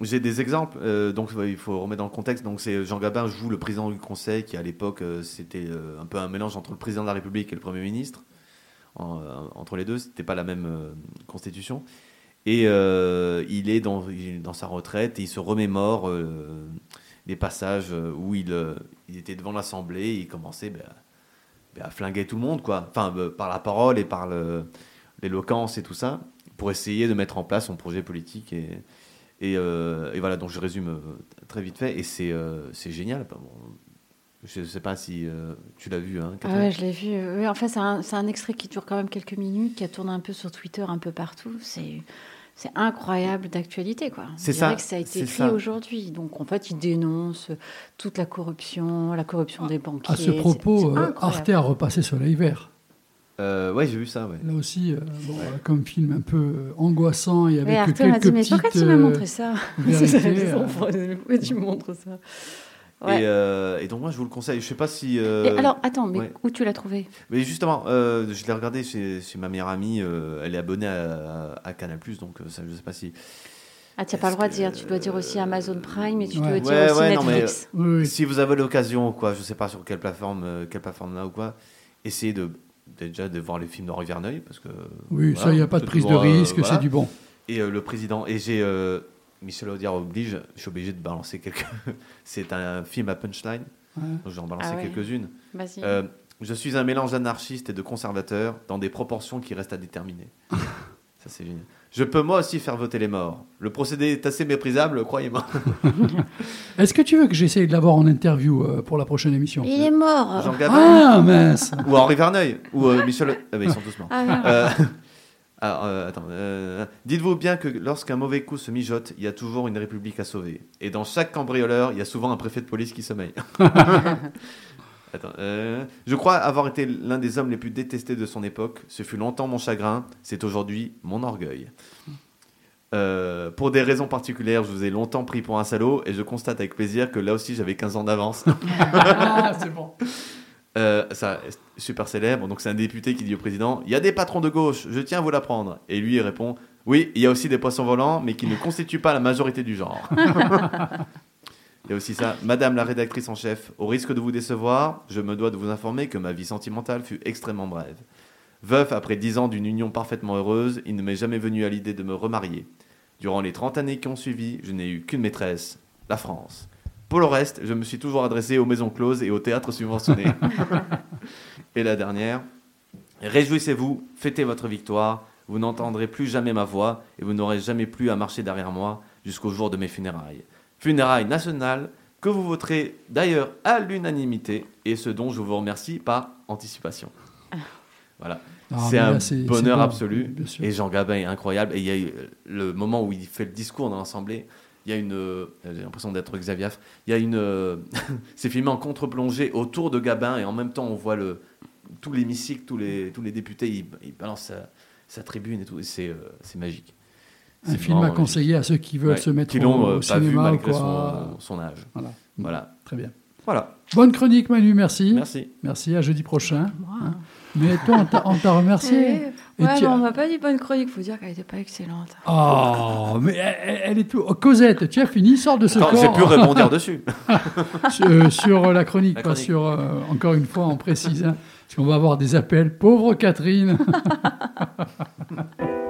J'ai des exemples, euh, donc il faut remettre dans le contexte. Donc c'est Jean Gabin joue le président du Conseil, qui à l'époque euh, c'était euh, un peu un mélange entre le président de la République et le Premier ministre. En- entre les deux, c'était pas la même constitution. Et il est dans, sa retraite et il se remémore euh, les passages où il, était devant l'Assemblée et il commençait ben, ben, à flinguer tout le monde, quoi. Enfin, euh, par la parole et par l'éloquence et tout ça, pour essayer de mettre en place son projet politique et, et, euh, et voilà, donc je résume euh, très vite fait, et c'est euh, c'est génial. Bon, je ne sais pas si euh, tu l'as vu. Hein, Ah ouais, je l'ai vu. Oui, enfin, c'est un, c'est un extrait qui dure quand même quelques minutes, qui a tourné un peu sur Twitter, un peu partout. C'est. C'est incroyable d'actualité, quoi. C'est ça, que ça a été c'est écrit ça. aujourd'hui. Donc, en fait, il dénonce toute la corruption, la corruption des banquiers. À ce propos, c'est euh, incroyable. Arte a repassé Soleil Vert. Euh, ouais, j'ai vu ça, ouais. Là aussi, euh, bon, euh, comme film un peu euh, angoissant et avec Oui, Arte quelques m'a dit, mais petites, pourquoi tu m'as montré [laughs] ça? Vérités, C'est euh. Pourquoi tu me montres ça? Ouais. Et, euh, et donc moi je vous le conseille. Je sais pas si. euh, alors, attends, mais ouais. où tu l'as trouvé? Mais justement, euh, je l'ai regardé chez, chez ma meilleure amie. euh, elle est abonnée à, à Canal donc ça, je sais pas si. Ah, tu n'as pas le droit de dire. Tu dois dire aussi Amazon Prime et tu Ouais. dois dire aussi ouais, non, mais- Netflix. Oui, oui. Si vous avez l'occasion, quoi, je sais pas sur quelle plateforme, euh, quelle plateforme là ou quoi, essayez de déjà de voir les films d'Henri Verneuil parce que. Oui, voilà, ça, il n'y a pas de prise de euh, risque, voilà. c'est du bon. Et euh, le président et j'ai euh, Michel Audiard oblige, je suis obligé de balancer quelques. [laughs] C'est un film à punchline, Ouais. donc j'en balancer Ah ouais. quelques-unes. Vas-y. Euh, je suis un mélange d'anarchiste et de conservateur dans des proportions qui restent à déterminer. [laughs] Ça, c'est génial. Je peux moi aussi faire voter les morts. Le procédé est assez méprisable, croyez-moi. [laughs] Est-ce que tu veux que j'essaye de l'avoir en interview euh, pour la prochaine émission Il est mort. Jean Gabin Ah, mince ou Henri Verneuil ou euh, Michel. Ah, bah, ils sont tous morts. Ah. Euh, alors, [laughs] euh, attends. euh, Dites-vous bien que lorsqu'un mauvais coup se mijote, il y a toujours une république à sauver. Et dans chaque cambrioleur, il y a souvent un préfet de police qui sommeille. [laughs] Attends, euh, je crois avoir été l'un des hommes les plus détestés de son époque. Ce fut longtemps mon chagrin, c'est aujourd'hui mon orgueil. Euh, pour des raisons particulières, je vous ai longtemps pris pour un salaud et je constate avec plaisir que là aussi j'avais 15 ans d'avance. [laughs] Ah, c'est bon. Euh, ça, super célèbre. Donc c'est un député qui dit au président Il y a des patrons de gauche, je tiens à vous l'apprendre. Et lui il répond Oui, il y a aussi des poissons volants, mais qui ne constituent pas la majorité du genre. [laughs] Il y a aussi ça Madame la rédactrice en chef, au risque de vous décevoir, je me dois de vous informer que ma vie sentimentale fut extrêmement brève. Veuf après dix ans d'une union parfaitement heureuse, il ne m'est jamais venu à l'idée de me remarier. Durant les 30 années qui ont suivi, je n'ai eu qu'une maîtresse, la France. Pour le reste, je me suis toujours adressé aux maisons closes et aux théâtres subventionnés. [laughs] Et la dernière, réjouissez-vous, fêtez votre victoire, vous n'entendrez plus jamais ma voix et vous n'aurez jamais plus à marcher derrière moi jusqu'au jour de mes funérailles. Funérailles nationales que vous voterez d'ailleurs à l'unanimité et ce dont je vous remercie par anticipation. Voilà. Ah, c'est un là, bonheur bon, absolu. Et Jean Gabin est incroyable. Et il y a eu euh, le moment où il fait le discours dans l'Assemblée. Il y a une. euh, J'ai l'impression d'être Xavier. Il y a une. euh, [laughs] c'est filmé en contre-plongée autour de Gabin et en même temps on voit le, tout l'hémicycle, tous les, tous les députés, ils, ils balancent sa, sa tribune et tout. et C'est euh, c'est magique. Un film à conseiller à ceux qui veulent Ouais, se mettre qui au, au pas vu cinéma ou malgré quoi. son, son âge. Voilà. Voilà. Très bien. Voilà. Bonne chronique, Manu, merci. Merci. Merci, à jeudi prochain. Hein. Mais toi, on t'a- remercié. Eh, Et Ouais, tu mais on m'a pas dit bonne chronique, faut dire qu'elle était pas excellente. Oh, mais elle, est tout. oh, Cosette, tu as fini, sors de ce Attends, corps. J'ai pu rebondir [laughs] dessus. sur, sur la chronique, La pas chronique. sur. euh, encore une fois, on précise. hein, parce qu'on va avoir des appels. Pauvre Catherine. [laughs]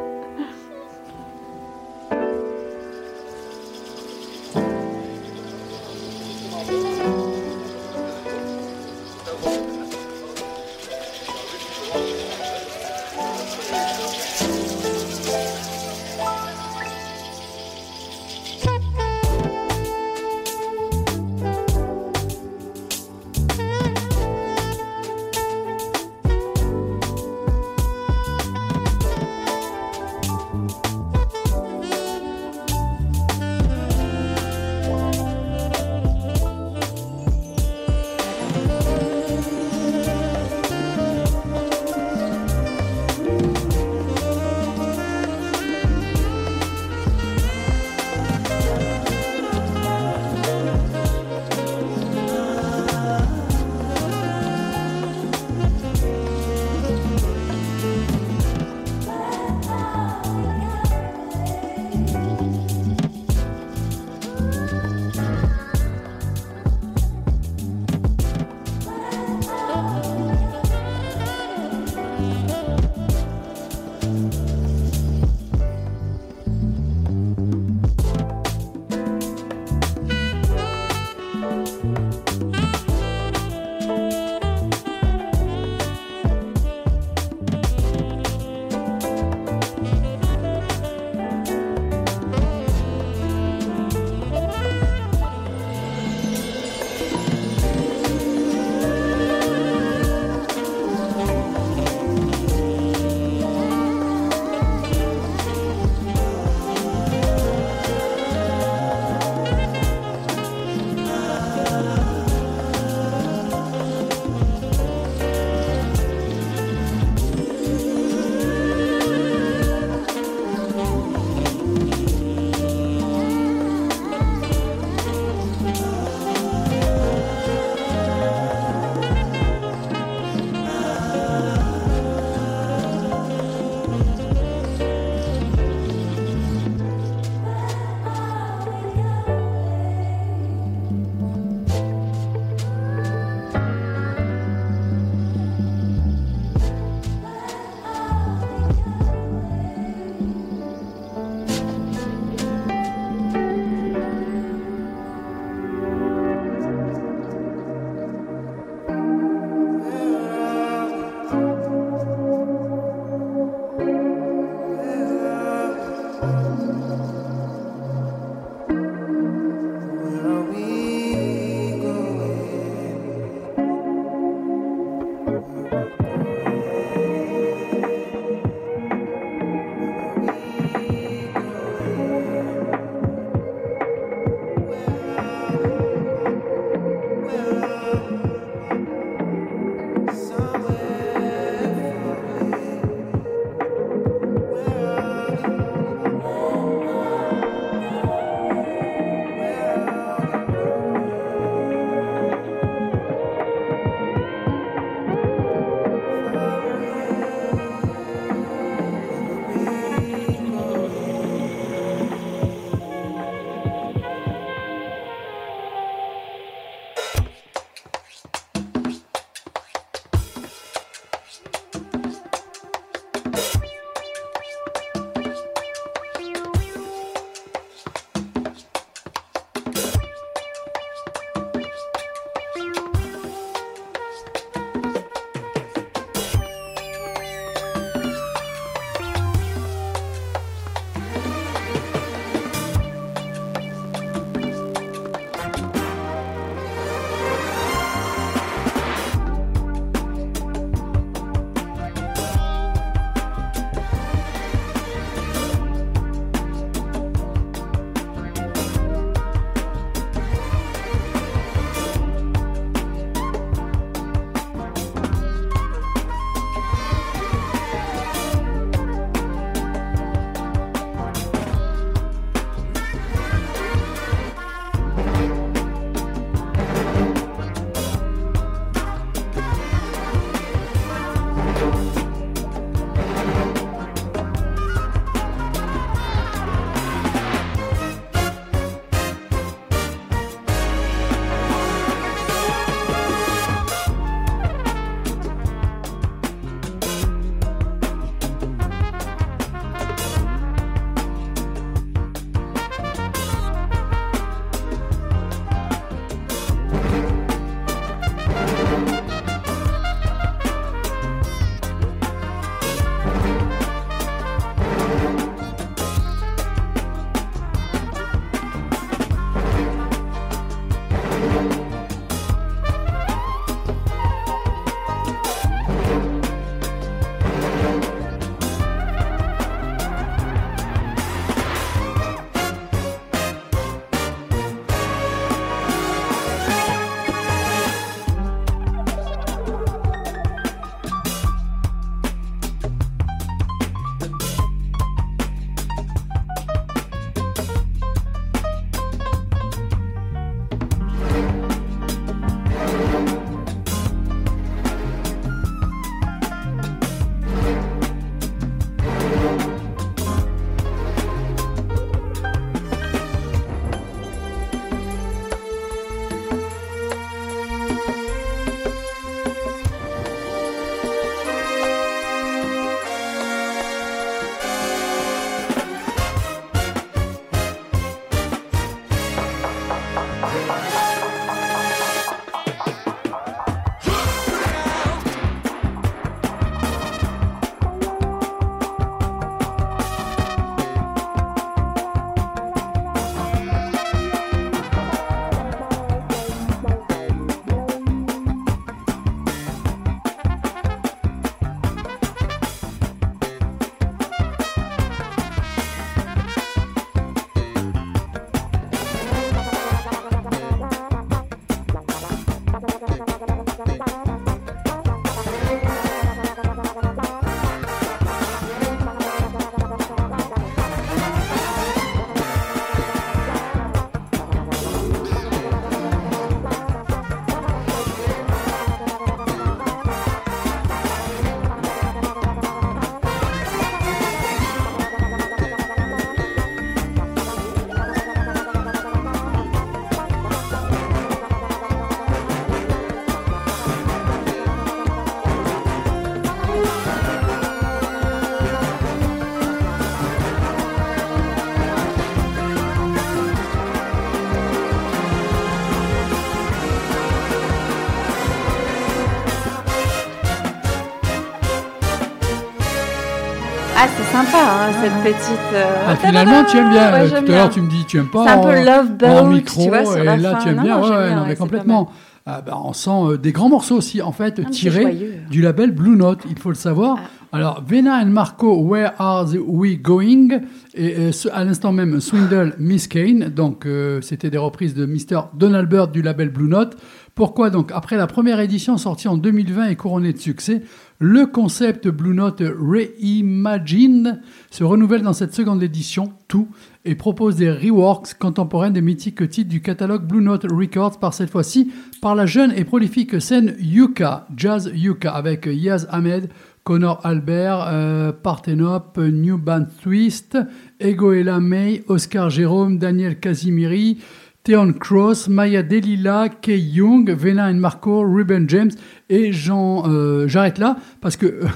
sympa, hein, cette petite. euh, Ah, finalement, tu aimes bien. Ouais, Euh, Tout à l'heure, tu me dis tu aimes pas. C'est un peu Love Boat, en micro, tu vois, sur et la là, fin. tu aimes Non, bien. non, ouais, ouais, mais complètement. Ah, bah, on sent euh, des grands morceaux aussi, en fait, tirés du label Blue Note, il faut le savoir. Ah. Alors, Vena and Marco, Where Are the- We Going? Et euh, à l'instant même, Swindle, Miss Kane. Donc, euh, c'était des reprises de Mr. Donald Byrd du label Blue Note. Pourquoi donc? Après la première édition sortie en 2020 et couronnée de succès, le concept Blue Note Reimagine se renouvelle dans cette seconde édition, tout, et propose des reworks contemporains des mythiques titres du catalogue Blue Note Records, par cette fois-ci par la jeune et prolifique scène Yuka, Jazz Yuka, avec Yaz Ahmed, Connor Albert, euh, Parthenope, New Band Twist, Egoela May, Oscar Jérôme, Daniel Casimiri, Theon Cross, Maya Delila, Kay Young, Vena and Marco, Ruben James, et j'en, euh, j'arrête là, parce que euh,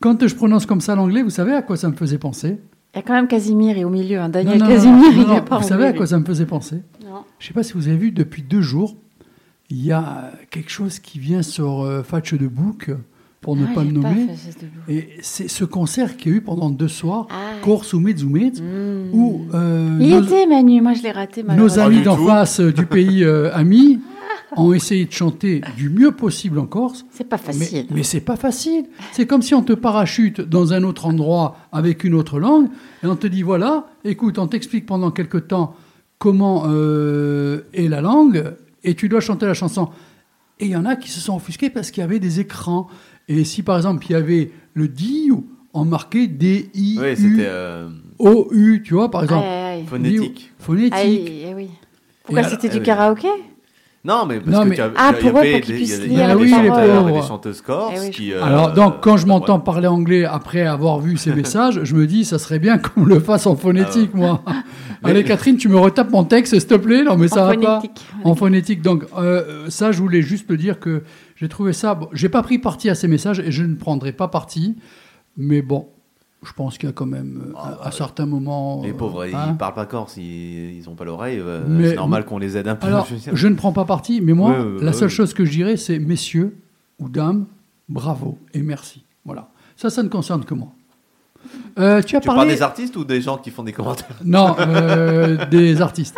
quand je prononce comme ça l'anglais, vous savez à quoi ça me faisait penser? Il y a quand même Casimir et au milieu. hein. Daniel Non, non, Casimir, non, il n'est pas Vous savez à quoi ça me faisait penser? Non. Je ne sais pas si vous avez vu, depuis deux jours, il y a quelque chose qui vient sur euh, Fatch de Book, pour ne Ah, pas le nommer. Et c'est ce concert qu'il y a eu pendant deux soirs, Ah. Corse ou Mezumez, Hmm. où euh, Il nos, était, Manu. Moi, je l'ai raté, nos amis d'en face du pays euh, ami [laughs] ont essayé de chanter du mieux possible en Corse. C'est pas facile. Mais, mais c'est pas facile. C'est comme si on te parachute dans un autre endroit avec une autre langue et on te dit voilà, écoute, on t'explique pendant quelque temps comment euh, est la langue et tu dois chanter la chanson. Et il y en a qui se sont offusqués parce qu'il y avait des écrans. Et si par exemple il y avait le DI, on marquait D I Oui, U euh, O U, tu vois par exemple. Aïe, aïe, aïe. phonétique. Phonétique. Aïe, aïe, oui. Pourquoi c'était Ah du oui. karaoké? Non, mais parce Non, que mais- tu as, Ah, pour eux, pour puissent lire des les des chanteuses corses Eh oui, qui. euh, Alors, donc, quand je ouais. m'entends parler anglais après avoir vu ces [laughs] messages, je me dis, ça serait bien qu'on le fasse en phonétique, moi. [laughs] Mais- Allez, Catherine, tu me retapes mon texte, s'il te plaît Non, mais ça En va pas. phonétique. En phonétique. Donc, euh, ça, je voulais juste te dire que j'ai trouvé ça. Bon, j'ai pas pris parti à ces messages et je ne prendrai pas parti. Mais bon, je pense qu'il y a quand même, euh, à, à certains moments. Les euh, pauvres, hein. ils parlent pas corse, ils, ils ont pas l'oreille. euh, c'est normal qu'on les aide un peu. Alors, je ne prends pas parti, mais moi, Ouais, la ouais, seule ouais. chose que je dirais, c'est messieurs ou dames, bravo et merci. Voilà. Ça, ça ne concerne que moi. Euh, tu as Tu parlé. parles des artistes ou des gens qui font des commentaires? Non, euh, des artistes.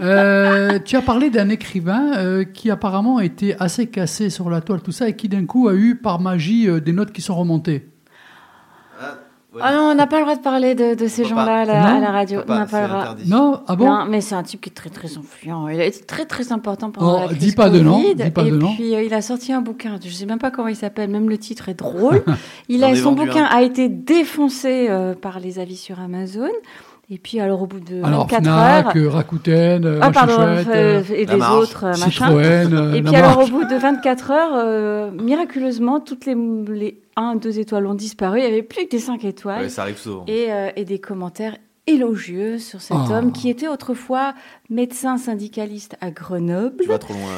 Euh, tu as parlé d'un écrivain qui apparemment était assez cassé sur la toile, tout ça, et qui d'un coup a eu par magie des notes qui sont remontées. Ah non, on n'a pas le droit de parler de, de ces gens-là à, la- Non, à la radio. On n'a pas, le droit. Non Ah bon Non, mais c'est un type qui est très très influent. Il a été très très important pendant Oh, la crise dis pas de nom, Covid. dis pas et de nom. puis euh, il a sorti un bouquin. Je sais même pas comment il s'appelle. Même le titre est drôle. [laughs] Il J'en a ai son vendu bouquin un. a été défoncé euh, par les avis sur Amazon. Et puis alors au bout de Alors 24 Fnac, heures. euh, Rakuten, euh, Ah pardon, euh, euh, et La Marche, autres euh. Citroën, euh, Et la puis alors au bout de 24 heures, euh, miraculeusement, toutes les, les 1, 2 étoiles ont disparu. Il n'y avait plus que des 5 étoiles. Ouais, Ça arrive souvent. et, euh, et des commentaires élogieux sur cet Oh. homme qui était autrefois médecin syndicaliste à Grenoble Tu vas trop loin.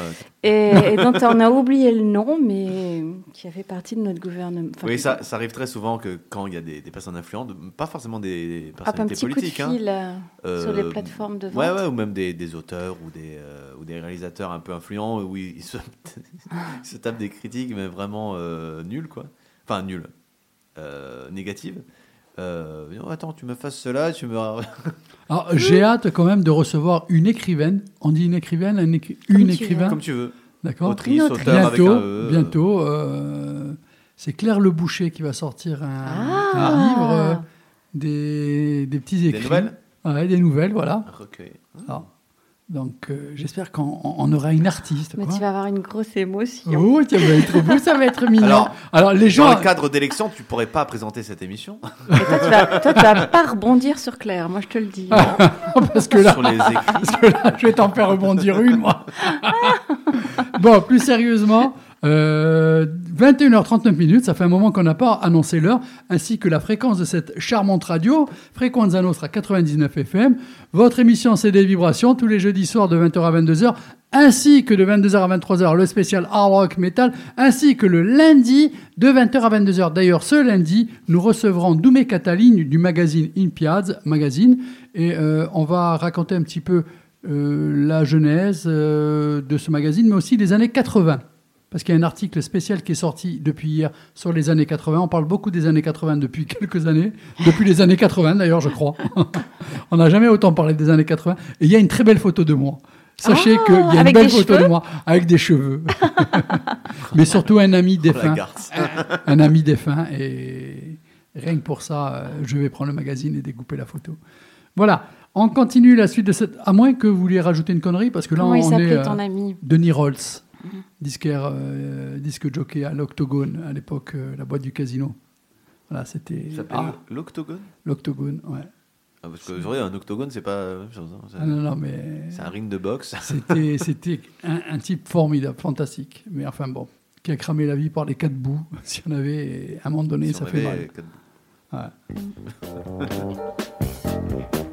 et, et dont on a oublié le nom, mais qui a fait partie de notre gouvernement. Enfin, Oui, ça, ça arrive très souvent que quand il y a des, des personnes influentes, pas forcément des un personnalités petit coup de politiques, hein, fil euh, sur les euh, plateformes de vente. Ouais, ouais, ou même des, des auteurs ou des, euh, ou des réalisateurs un peu influents où ils se, [laughs] ils se tapent des critiques, mais vraiment euh, nulles, quoi. Enfin, nulles. Euh, négatives. Euh, Oh, attends, tu me fasses cela, tu me. [laughs] Alors, j'ai hâte quand même de recevoir une écrivaine. On dit une écrivaine, un écri- Comme une tu écrivain. Comme tu veux. D'accord. Autrice, avec Bientôt, un E. bientôt. euh, c'est Claire Le Boucher qui va sortir un, Ah. un livre, euh, des, des petits écrits. nouvelles Ouais, des nouvelles, voilà. Un recueil. Alors, donc, euh, j'espère qu'on on aura une artiste. Mais quoi. tu vas avoir une grosse émotion. Oh, ça va être beau, ça va être mignon. Alors, Alors, les Dans gens. le cadre d'élection, tu pourrais pas présenter cette émission Et toi, tu vas, toi, tu vas pas rebondir sur Claire, moi je te le dis. [laughs] parce que là, sur les écrits. Parce que là, je vais t'en faire rebondir une, moi. [laughs] bon, plus sérieusement, euh, 21h39 minutes, ça fait un moment qu'on n'a pas annoncé l'heure, ainsi que la fréquence de cette charmante radio, Fréquenza Nostra 99 FM. Votre émission, c'est des vibrations, tous les jeudis soirs de 20h à 22h, ainsi que de 22h à 23h, le spécial Hard Rock Metal, ainsi que le lundi de 20h à 22h. D'ailleurs, ce lundi, nous recevrons Doumé Cataline du magazine Impiads Magazine, et euh, on va raconter un petit peu euh, la genèse euh, de ce magazine, mais aussi des années 80. Parce qu'il y a un article spécial qui est sorti depuis hier sur les années 80. On parle beaucoup des années 80 depuis [laughs] quelques années, depuis les années 80 d'ailleurs, je crois. [laughs] On n'a jamais autant parlé des années 80. Et il y a une très belle photo de moi. Sachez Ah, qu'il y a une belle photo de moi avec des cheveux. [laughs] Mais surtout un ami Oh, défunt. garde. un ami défunt. Et rien que pour ça, euh, je vais prendre le magazine et découper la photo. Voilà. On continue la suite de cette. À moins que vous vouliez rajouter une connerie, parce que là, Comment il on est. s'appelait euh, ton ami? Denis Rolls, disquaire, euh, disque jockey à l'Octogone, à l'époque, euh, la boîte du casino. Voilà, c'était. Ça s'appelle Ah, l'octogone? l'Octogone, ouais. ah, Parce que vrai, un octogone, c'est pas la même chose. hein. C'est- Ah non, non, mais. C'est un ring de boxe. [laughs] C'était, c'était un, un type formidable, fantastique. Mais enfin bon, qui a cramé la vie par les quatre bouts. [laughs] Si on avait, et à un moment donné, Si ça on fait avait mal. quatre- Ouais. [laughs]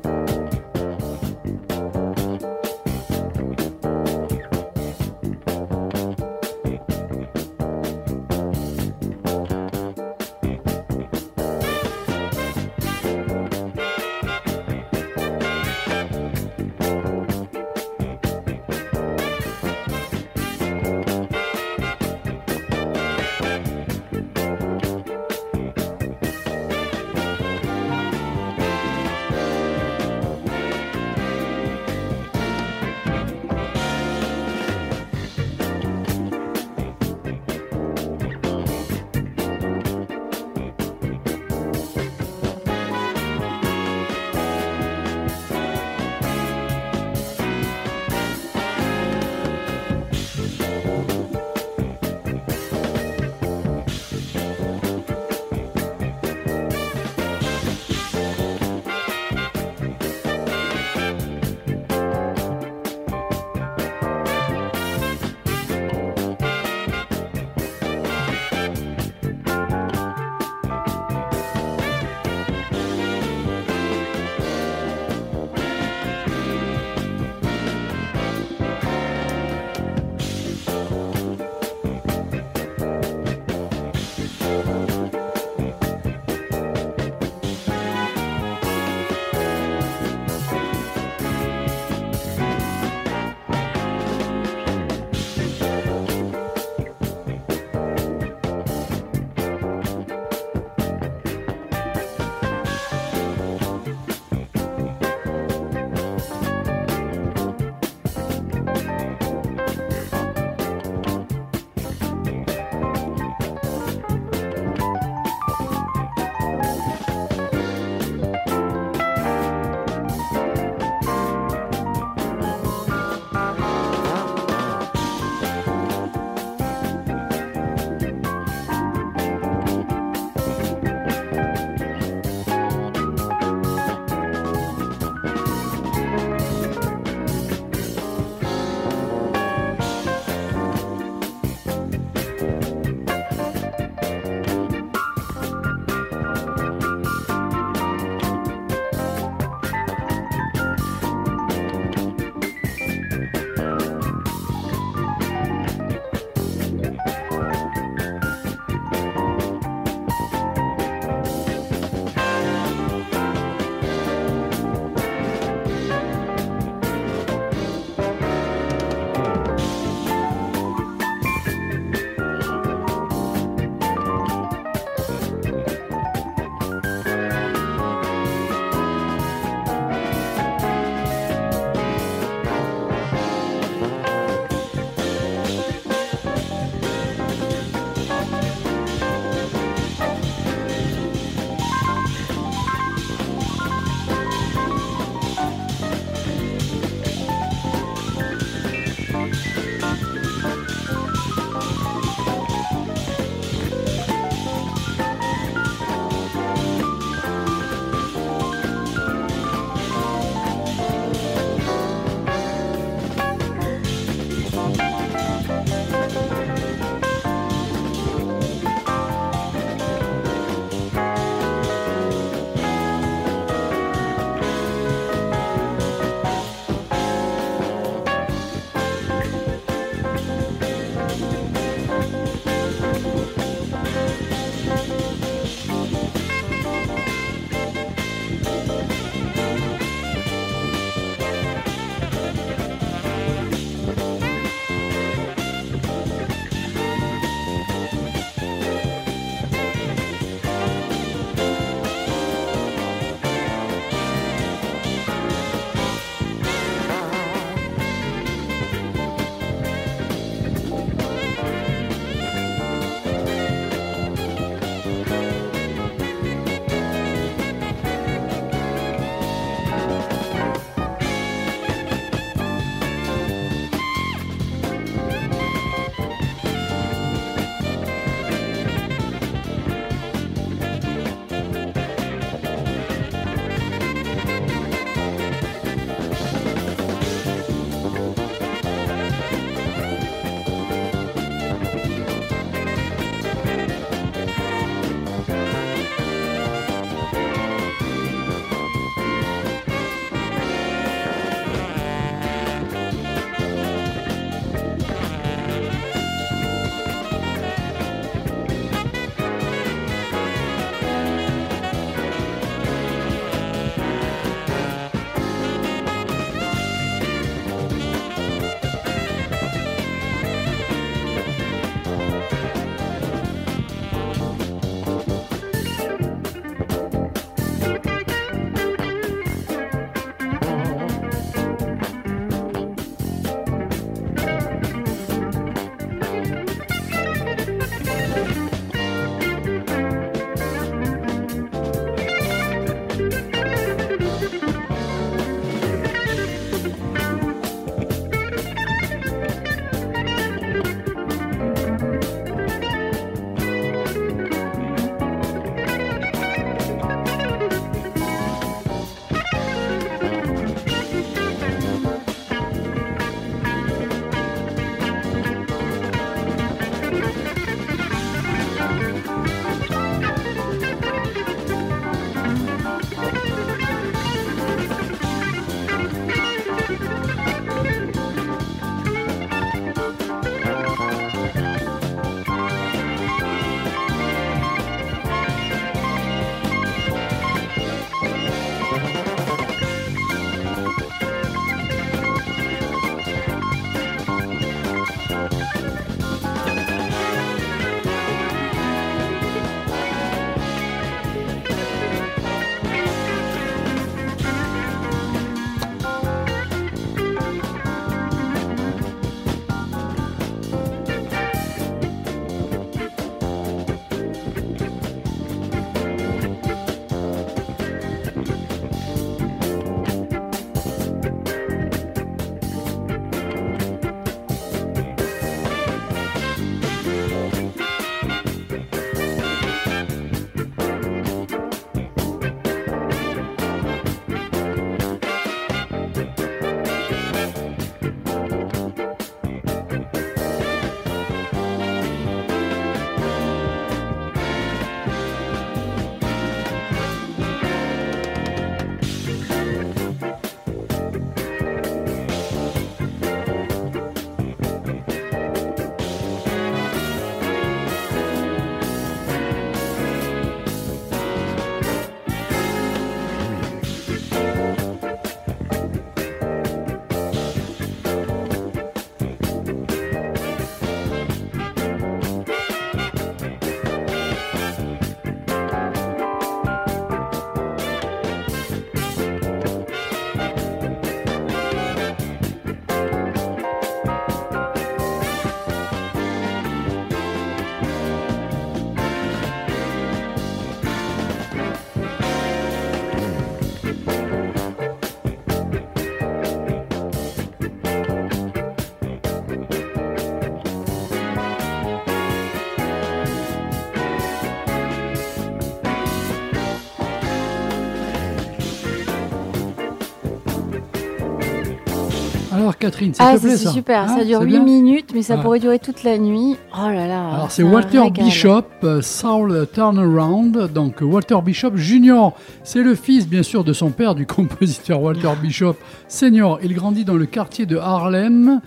Catherine, s'il Ah, te plaît c'est super, Hein, ça dure c'est 8 bien minutes, mais ça Ouais. pourrait durer toute la nuit. Oh là là. Alors c'est Walter. Bishop, euh, Soul Turnaround, donc Walter Bishop Jr. C'est le fils bien sûr de son père, du [laughs] compositeur Walter Bishop Senior. Il grandit dans le quartier de Harlem,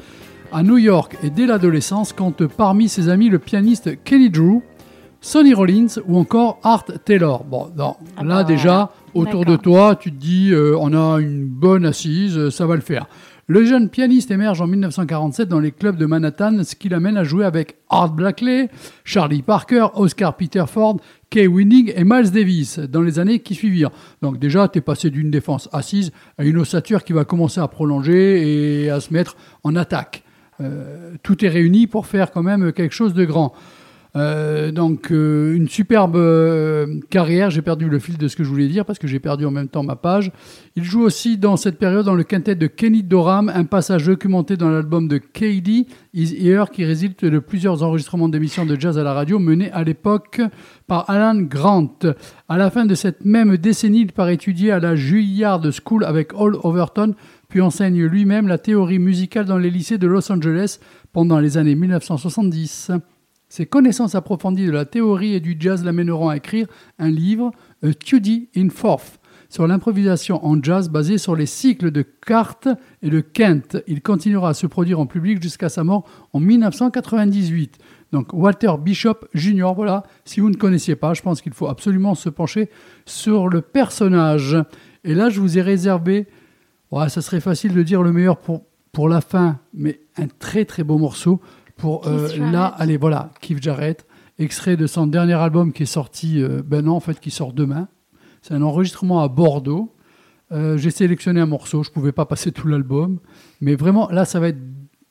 à New York, et dès l'adolescence compte parmi ses amis le pianiste Kenny Drew, Sonny Rollins ou encore Art Taylor. Bon, non, Ah là bah déjà, autour de toi, tu te dis, euh, on a une bonne assise, ça va le faire. Le jeune pianiste émerge en 1947 dans les clubs de Manhattan, ce qui l'amène à jouer avec Art Blakey, Charlie Parker, Oscar Peterford, Kay Winning et Miles Davis dans les années qui suivirent. Donc déjà, tu es passé d'une défense assise à une ossature qui va commencer à prolonger et à se mettre en attaque. Euh, tout est réuni pour faire quand même quelque chose de grand. Euh, donc euh, une superbe euh, carrière, j'ai perdu le fil de ce que je voulais dire parce que j'ai perdu en même temps ma page. Il joue aussi dans cette période dans le quintet de Kenny Dorham, un passage documenté dans l'album de KD, Is Here, qui résulte de plusieurs enregistrements d'émissions de jazz à la radio menés à l'époque par Alan Grant. À la fin de cette même décennie, il part étudier à la Juilliard School avec Hall Overton, puis enseigne lui-même la théorie musicale dans les lycées de Los Angeles pendant les années 1970. Ses connaissances approfondies de la théorie et du jazz l'amèneront à écrire un livre, A Study in Fourth, sur l'improvisation en jazz basé sur les cycles de Cart et de Kent. Il continuera à se produire en public jusqu'à sa mort en 1998. Donc Walter Bishop Jr., voilà, si vous ne connaissiez pas, je pense qu'il faut absolument se pencher sur le personnage. Et là, je vous ai réservé, ouais, ça serait facile de dire le meilleur pour, pour la fin, mais un très très beau morceau pour euh, là, allez voilà, Keith Jarrett, extrait de son dernier album qui est sorti, euh, ben non, en fait, qui sort demain. C'est un enregistrement à Bordeaux. Euh, J'ai sélectionné un morceau, je pouvais pas passer tout l'album, mais vraiment là, ça va être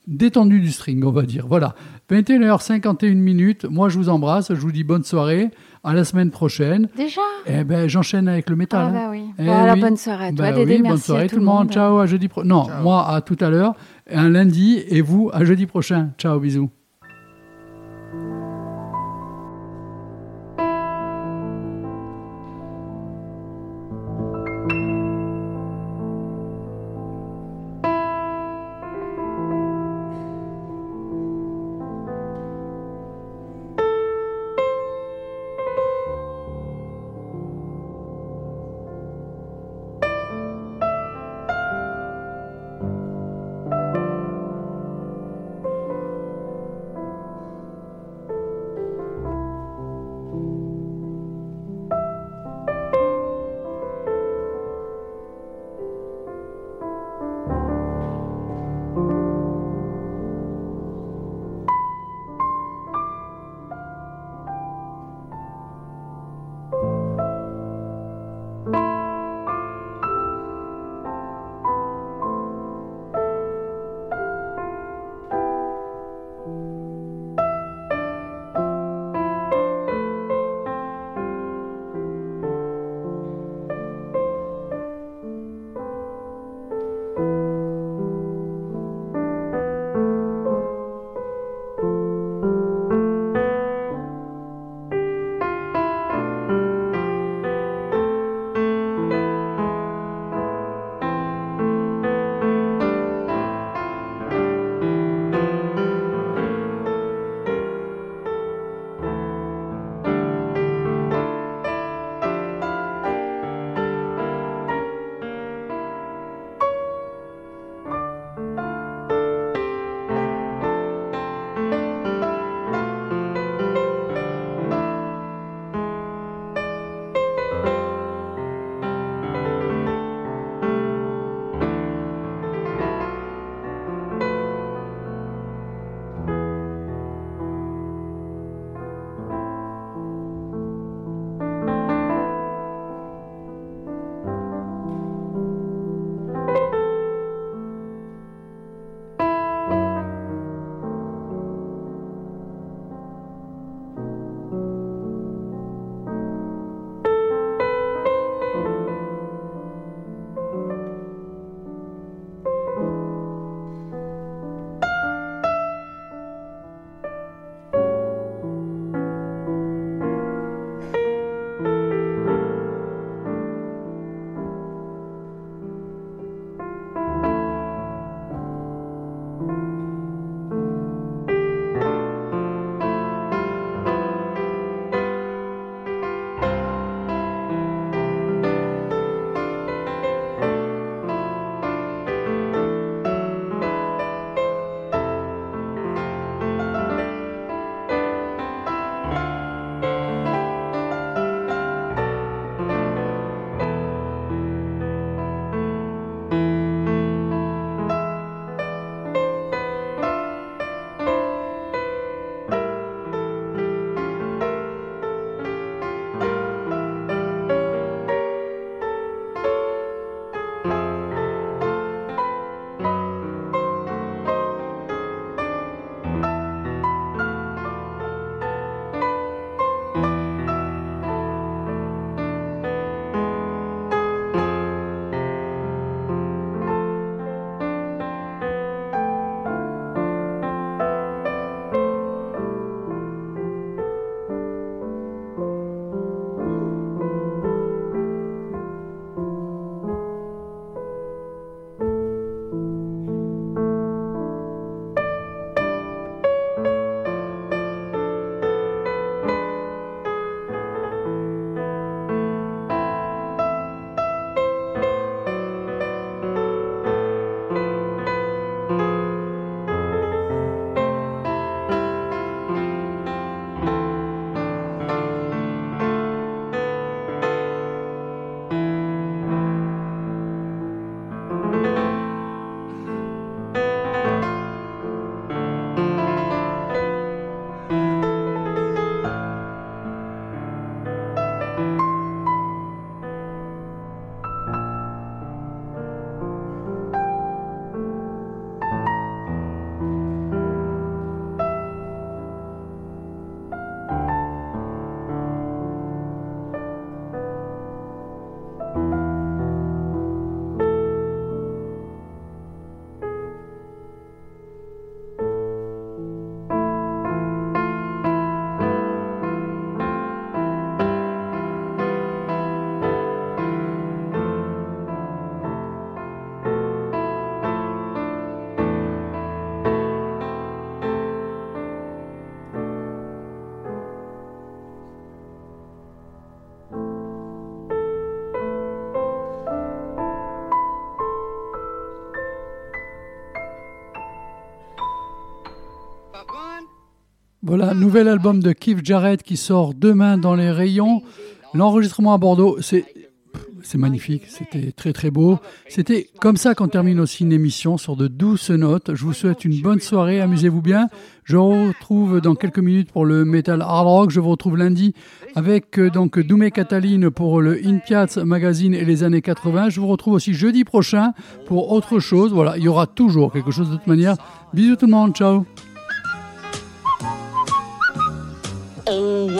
détendu du string, on va dire. Voilà, 21h51 minutes. Moi, je vous embrasse, je vous dis bonne soirée, à la semaine prochaine. Déjà Eh ben, j'enchaîne avec le métal. Ah hein. bah oui. Eh alors, oui. bonne soirée à toi, Bah Dédé. oui, merci bonne soirée à tout le monde. Ciao, à jeudi prochain. Non, moi à tout à l'heure, un lundi, et vous à jeudi prochain. Ciao, bisous. Voilà, nouvel album de Keith Jarrett qui sort demain dans les rayons. L'enregistrement à Bordeaux, c'est magnifique, c'était très très beau. C'était comme ça qu'on termine aussi une émission sur de douces notes. Je vous souhaite une bonne soirée, amusez-vous bien. Je vous retrouve dans quelques minutes pour le Metal Hard Rock. Je vous retrouve lundi avec euh, donc Doumé Cataline pour le In Piazza Magazine et les années 80. Je vous retrouve aussi jeudi prochain pour autre chose. Voilà, il y aura toujours quelque chose de toute manière. Bisous tout le monde, ciao.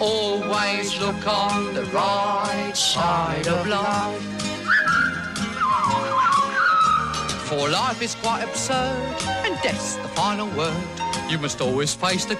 Always look on the right side of life. For life is quite absurd, and death's the final word. You must always face the